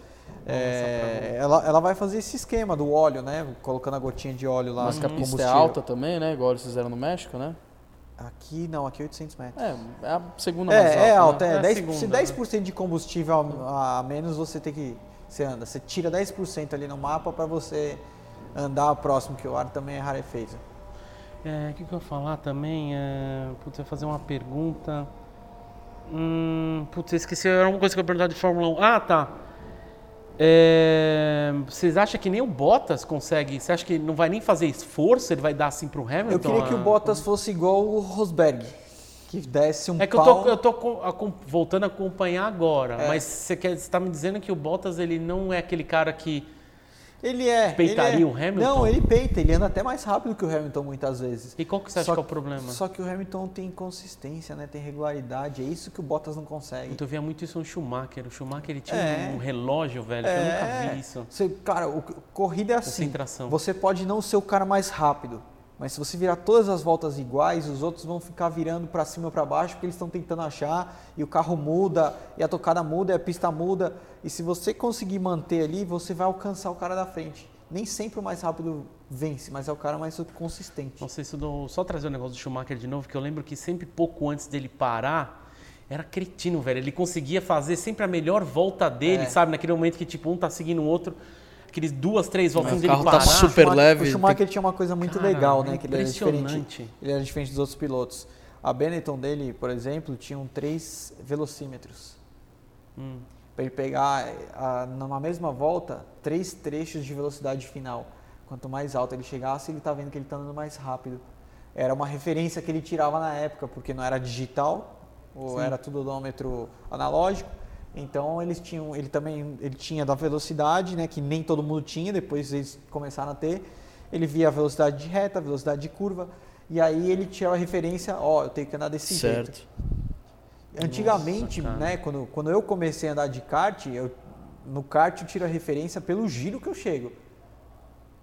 É, ela, ela vai fazer esse esquema do óleo, né? Colocando a gotinha de óleo lá. Mas que a pista é alta também, né? Igual eles fizeram no México, né? Aqui não, aqui é 800 metros. É, é a segunda é, mais alta. É alta, né? é, 10%, segunda, se 10% né? de combustível a, a, menos você tem que. Você anda. Você tira 10% ali no mapa para você andar próximo, que o ar também é rarefeito. É, o que, que eu ia falar também? É, putz, eu ia fazer uma pergunta. Hum, putz, eu esqueci, era uma coisa que eu ia perguntar de Fórmula 1. Ah, tá. É, vocês acham que nem o Bottas consegue? Você acha que não vai nem fazer esforço? Ele vai dar assim pro Hamilton? Eu queria que o Bottas fosse igual o Rosberg, que desse um É que eu pau. tô, eu tô co- acom- voltando a acompanhar agora, É. mas você quer, você tá me dizendo que o Bottas ele não é aquele cara que Ele é. Peitaria ele é. o Hamilton? Não, ele peita, ele anda até mais rápido que o Hamilton muitas vezes. e qual que você acha Só que é o problema? Só que o Hamilton tem consistência, né? Tem regularidade. É isso que o Bottas não consegue. Eu via muito isso no Schumacher. O Schumacher ele tinha É. um relógio, velho, que eu nunca vi isso. Você, cara, o, corrida é assim. Concentração. Você pode não ser o cara mais rápido, mas se você virar todas as voltas iguais, os outros vão ficar virando para cima ou para baixo porque eles estão tentando achar e o carro muda e a tocada muda e a pista muda. E se você conseguir manter ali, você vai alcançar o cara da frente. Nem sempre o mais rápido vence, mas é o cara mais consistente. Não sei se eu dou, só trazer o negócio do Schumacher de novo, que eu lembro que sempre pouco antes dele parar, era cretino, velho. Ele conseguia fazer sempre a melhor volta dele, É. sabe? Naquele momento que tipo um tá seguindo o outro, aqueles duas, três voltinhas o dele carro tá parar. super Schumacher- leve, O Schumacher tinha uma coisa muito Cara, legal, é né? Que ele era diferente. impressionante. Ele era diferente dos outros pilotos. A Benetton dele, por exemplo, tinham três velocímetros. Hum. Para ele pegar, a, numa mesma volta, três trechos de velocidade final. Quanto mais alto ele chegasse, ele tá vendo que ele está andando mais rápido. Era uma referência que ele tirava na época, porque não era digital, ou era tudo odômetro analógico. Então eles tinham, ele também ele tinha da velocidade, né, que nem todo mundo tinha, depois eles começaram a ter. Ele via a velocidade de reta, a velocidade de curva, e aí ele tirava a referência, ó, eu tenho que andar desse jeito. certo. Antigamente, Nossa, né, quando, quando eu comecei a andar de kart, eu, no kart eu tiro a referência pelo giro que eu chego.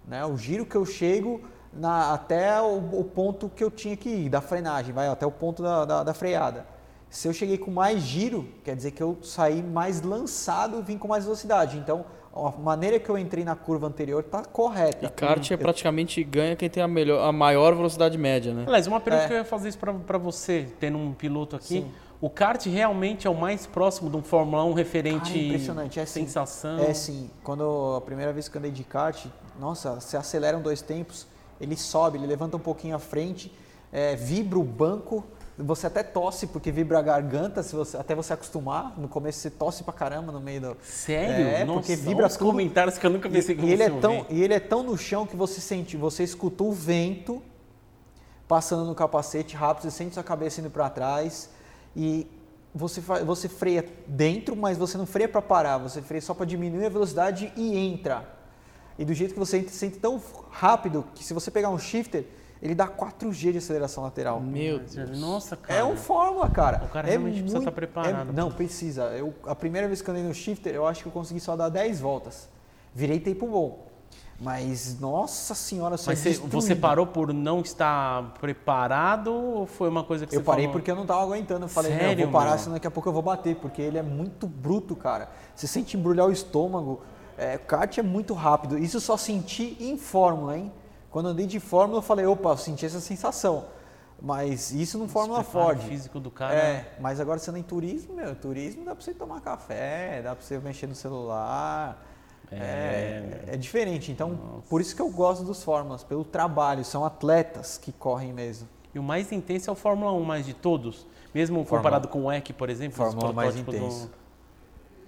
Né, o giro que eu chego na, até o, o ponto que eu tinha que ir, da frenagem, vai até o ponto da, da, da freada. Se eu cheguei com mais giro, quer dizer que eu saí mais lançado e vim com mais velocidade. Então, a maneira que eu entrei na curva anterior está correta. E kart é praticamente ganha quem tem a, melhor, a maior velocidade média, né? Aliás, uma pergunta É. que eu ia fazer isso pra, pra você, tendo um piloto aqui. Sim. O kart realmente é o mais próximo de um Fórmula 1 referente Cara, é impressionante, é sim. sensação. É sim, quando a primeira vez que eu andei de kart, nossa, você acelera um dois tempos, ele sobe, ele levanta um pouquinho à frente, é, vibra o banco, você até tosse porque vibra a garganta, se você, até você acostumar. No começo você tosse pra caramba no meio do. Sério? É, Nossa, porque vibra os comentários que eu nunca pensei que E, ele é tão ouvir. e ele é tão no chão que você sente, você escuta o vento passando no capacete rápido, você sente sua cabeça indo para trás e você você freia dentro, mas você não freia para parar, você freia só para diminuir a velocidade e entra. E do jeito que você entra, sente tão rápido que se você pegar um shifter, ele dá 4G de aceleração lateral. Meu Deus. Nossa, cara. É um fórmula, cara. O cara é realmente precisa muito- estar preparado. é- não, precisa. Eu, a primeira vez que eu andei no shifter, eu acho que eu consegui só dar 10 voltas. Virei tempo bom. Mas, nossa senhora, eu sou Mas você, parou por não estar preparado ou foi uma coisa que Eu você parei falou? porque eu não tava aguentando. Eu falei, não, eu Sério, vou parar, meu? senão daqui a pouco eu vou bater, porque ele é muito bruto, cara. Você sente embrulhar o estômago. É, kart é muito rápido. Isso eu só senti em Fórmula, hein? Quando eu andei de Fórmula, eu falei, opa, eu senti essa sensação. Mas isso no Fórmula Ford. físico do cara. É, mas agora você anda em turismo, meu, turismo dá pra você tomar café, dá pra você mexer no celular. É, é, diferente. Então, por isso que eu gosto dos Fórmulas, pelo trabalho. São atletas que correm mesmo. E o mais intenso é o Fórmula 1 mais de todos? Mesmo Fórmula- comparado com o EC, por exemplo, Fórmula mais intenso.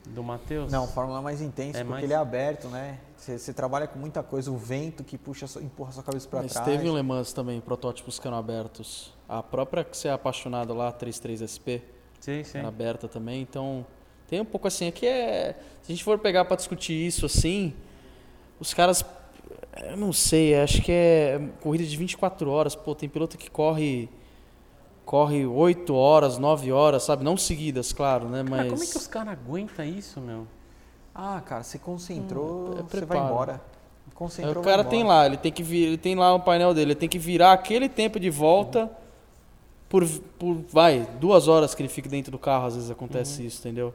do, do Matheus? Não, Fórmula é mais intenso, É porque mais? ele é aberto, né? Você, você trabalha com muita coisa, o vento que puxa, empurra sua cabeça para trás. teve um Le Mans também, protótipos que eram abertos. A própria que você é apaixonado lá, 33SP, Sim, sim. era aberta também. Então, tem um pouco assim, aqui é... Se a gente for pegar para discutir isso assim, os caras... Eu não sei, acho que é corrida de 24 horas. Pô, tem piloto que corre... Corre 8 horas, 9 horas, sabe? Não seguidas, claro, né? Mas... Cara, como é que os caras aguentam isso, meu? Ah, cara, você concentrou, Hum, é você vai embora. Concentrou, o cara tem lá, ele tem que vir, ele tem lá o painel dele, ele tem que virar aquele tempo de volta por, por vai, duas horas que ele fica dentro do carro, às vezes acontece Uhum. isso, entendeu?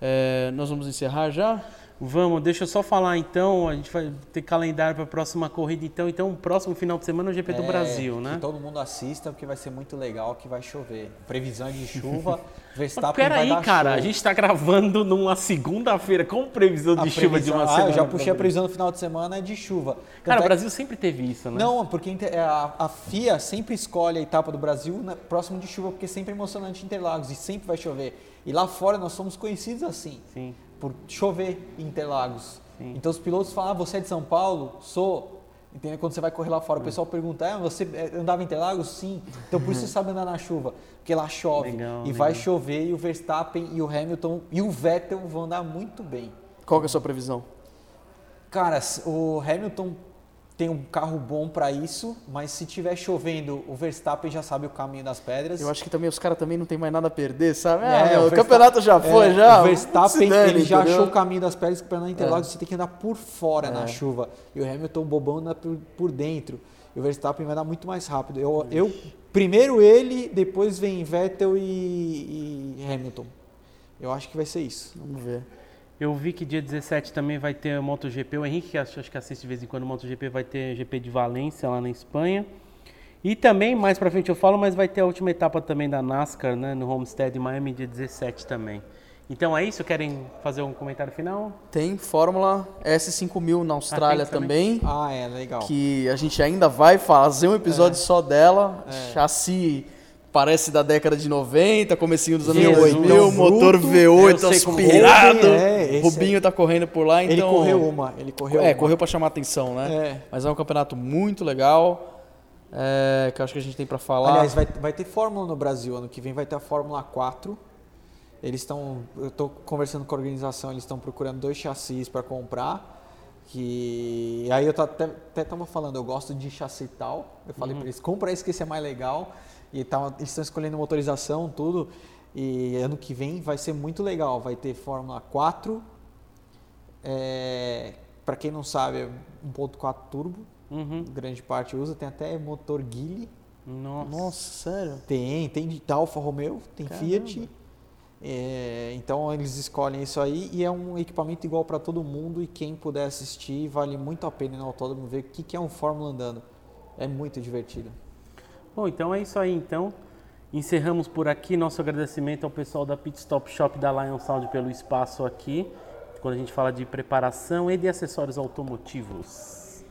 É, nós vamos encerrar já? Vamos, deixa eu só falar então, a gente vai ter calendário para a próxima corrida então, então o próximo final de semana é o GP do Brasil, né? Que todo mundo assista porque vai ser muito legal que vai chover. Previsão é de chuva, Verstappen Pera vai aí, dar cara, show. a gente está gravando numa segunda-feira com previsão de a chuva previsão, de uma ah, semana. eu já puxei a previsão no final de semana é de chuva. Cara, o Brasil é que... sempre teve isso, né? Não, porque é, a, a, FIA sempre escolhe a etapa do Brasil na, próximo de chuva porque é sempre emocionante Interlagos e sempre vai chover. E lá fora nós somos conhecidos assim. Sim por chover em Interlagos. Sim. Então os pilotos falam, ah, você é de São Paulo? Sou. Entendeu? Quando você vai correr lá fora, o pessoal pergunta, ah, você é, andava em Interlagos? Sim. Então por isso você sabe andar na chuva, porque lá chove. Legal, e legal. vai chover e o Verstappen e o Hamilton e o Vettel vão andar muito bem. Qual é a sua previsão? Cara, o Hamilton tem um carro bom para isso, mas se tiver chovendo, o Verstappen já sabe o caminho das pedras. Eu acho que também os caras também não tem mais nada a perder, sabe? É, o, o campeonato já foi, é, já. O Verstappen dane, ele já achou o caminho das pedras para na Interlagos é. você tem que andar por fora é. na chuva. E o Hamilton bobão anda por, por dentro. E o Verstappen vai dar muito mais rápido. Eu, eu primeiro ele, depois vem Vettel e, e Hamilton. Eu acho que vai ser isso. Vamos ver. Eu vi que dia 17 também vai ter o MotoGP. O Henrique, que acho que assiste de vez em quando o MotoGP, vai ter GP de Valência lá na Espanha. E também, mais pra frente eu falo, mas vai ter a última etapa também da NASCAR, né, no Homestead Miami, dia 17 também. Então é isso? Querem fazer um comentário final? Tem Fórmula S5000 na Austrália ah, também. também. Ah, é, legal. Que a gente ainda vai fazer um episódio é. só dela. É. Chassi Parece da década de 90, comecinho dos anos 2000, motor V8 aspirado. É, é, Rubinho é. tá correndo por lá, então... Ele correu uma, ele correu É, uma. correu para chamar atenção, né? É. Mas é um campeonato muito legal, é, que eu acho que a gente tem para falar. Aliás, vai, vai ter Fórmula no Brasil, ano que vem vai ter a Fórmula 4. Eles estão, eu estou conversando com a organização, eles estão procurando dois chassis para comprar. Que aí eu até, até tava falando, eu gosto de chassi tal. Eu falei uhum. para eles, compra esse que esse é mais legal. E tá, eles estão escolhendo motorização, tudo. E ano que vem vai ser muito legal. Vai ter Fórmula 4. É, para quem não sabe, é 1.4 turbo. Uhum. Grande parte usa. Tem até motor Geely. Nossa. Nossa, sério? Tem, tem de Alfa Romeo, tem Caramba. Fiat. É, então eles escolhem isso aí e é um equipamento igual para todo mundo e quem puder assistir vale muito a pena no autódromo ver o que, que é um Fórmula andando. É muito divertido. Bom, então é isso aí. Então, encerramos por aqui. Nosso agradecimento ao pessoal da Pit Stop Shop da Lion Sound pelo espaço aqui, quando a gente fala de preparação e de acessórios automotivos.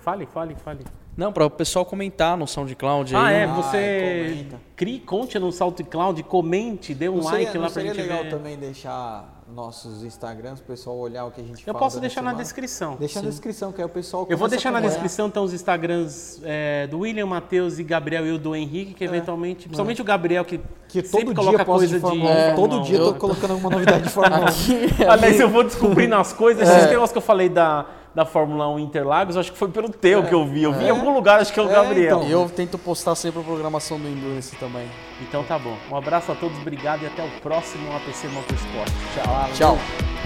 Fale, fale, fale. Não, para o pessoal comentar no SoundCloud. Ah, aí. é, você ah, crie, conte no SoundCloud, comente, dê um não like seria, lá para gente legal ver. também deixar nossos Instagrams, o pessoal olhar o que a gente Eu posso deixar na descrição. Deixa Sim. na descrição, que aí o pessoal Eu vou deixar na descrição então os Instagrams é, do William, Matheus e Gabriel e o do Henrique, que é. eventualmente, é. principalmente o Gabriel, que, que sempre coloca coisa de... de é, todo dia eu tô colocando alguma novidade de Fórmula 1. Aliás, eu vou descobrindo as coisas. Esses é. negócios que eu falei da da Fórmula 1 Interlagos, acho que foi pelo teu é, que eu vi. Eu vi em algum lugar, acho que é o é, Gabriel. Então. Eu tento postar sempre a programação do Endurance também. Então tá bom. Um abraço a todos, obrigado e até o próximo APC Motorsport. Tchau. Tchau.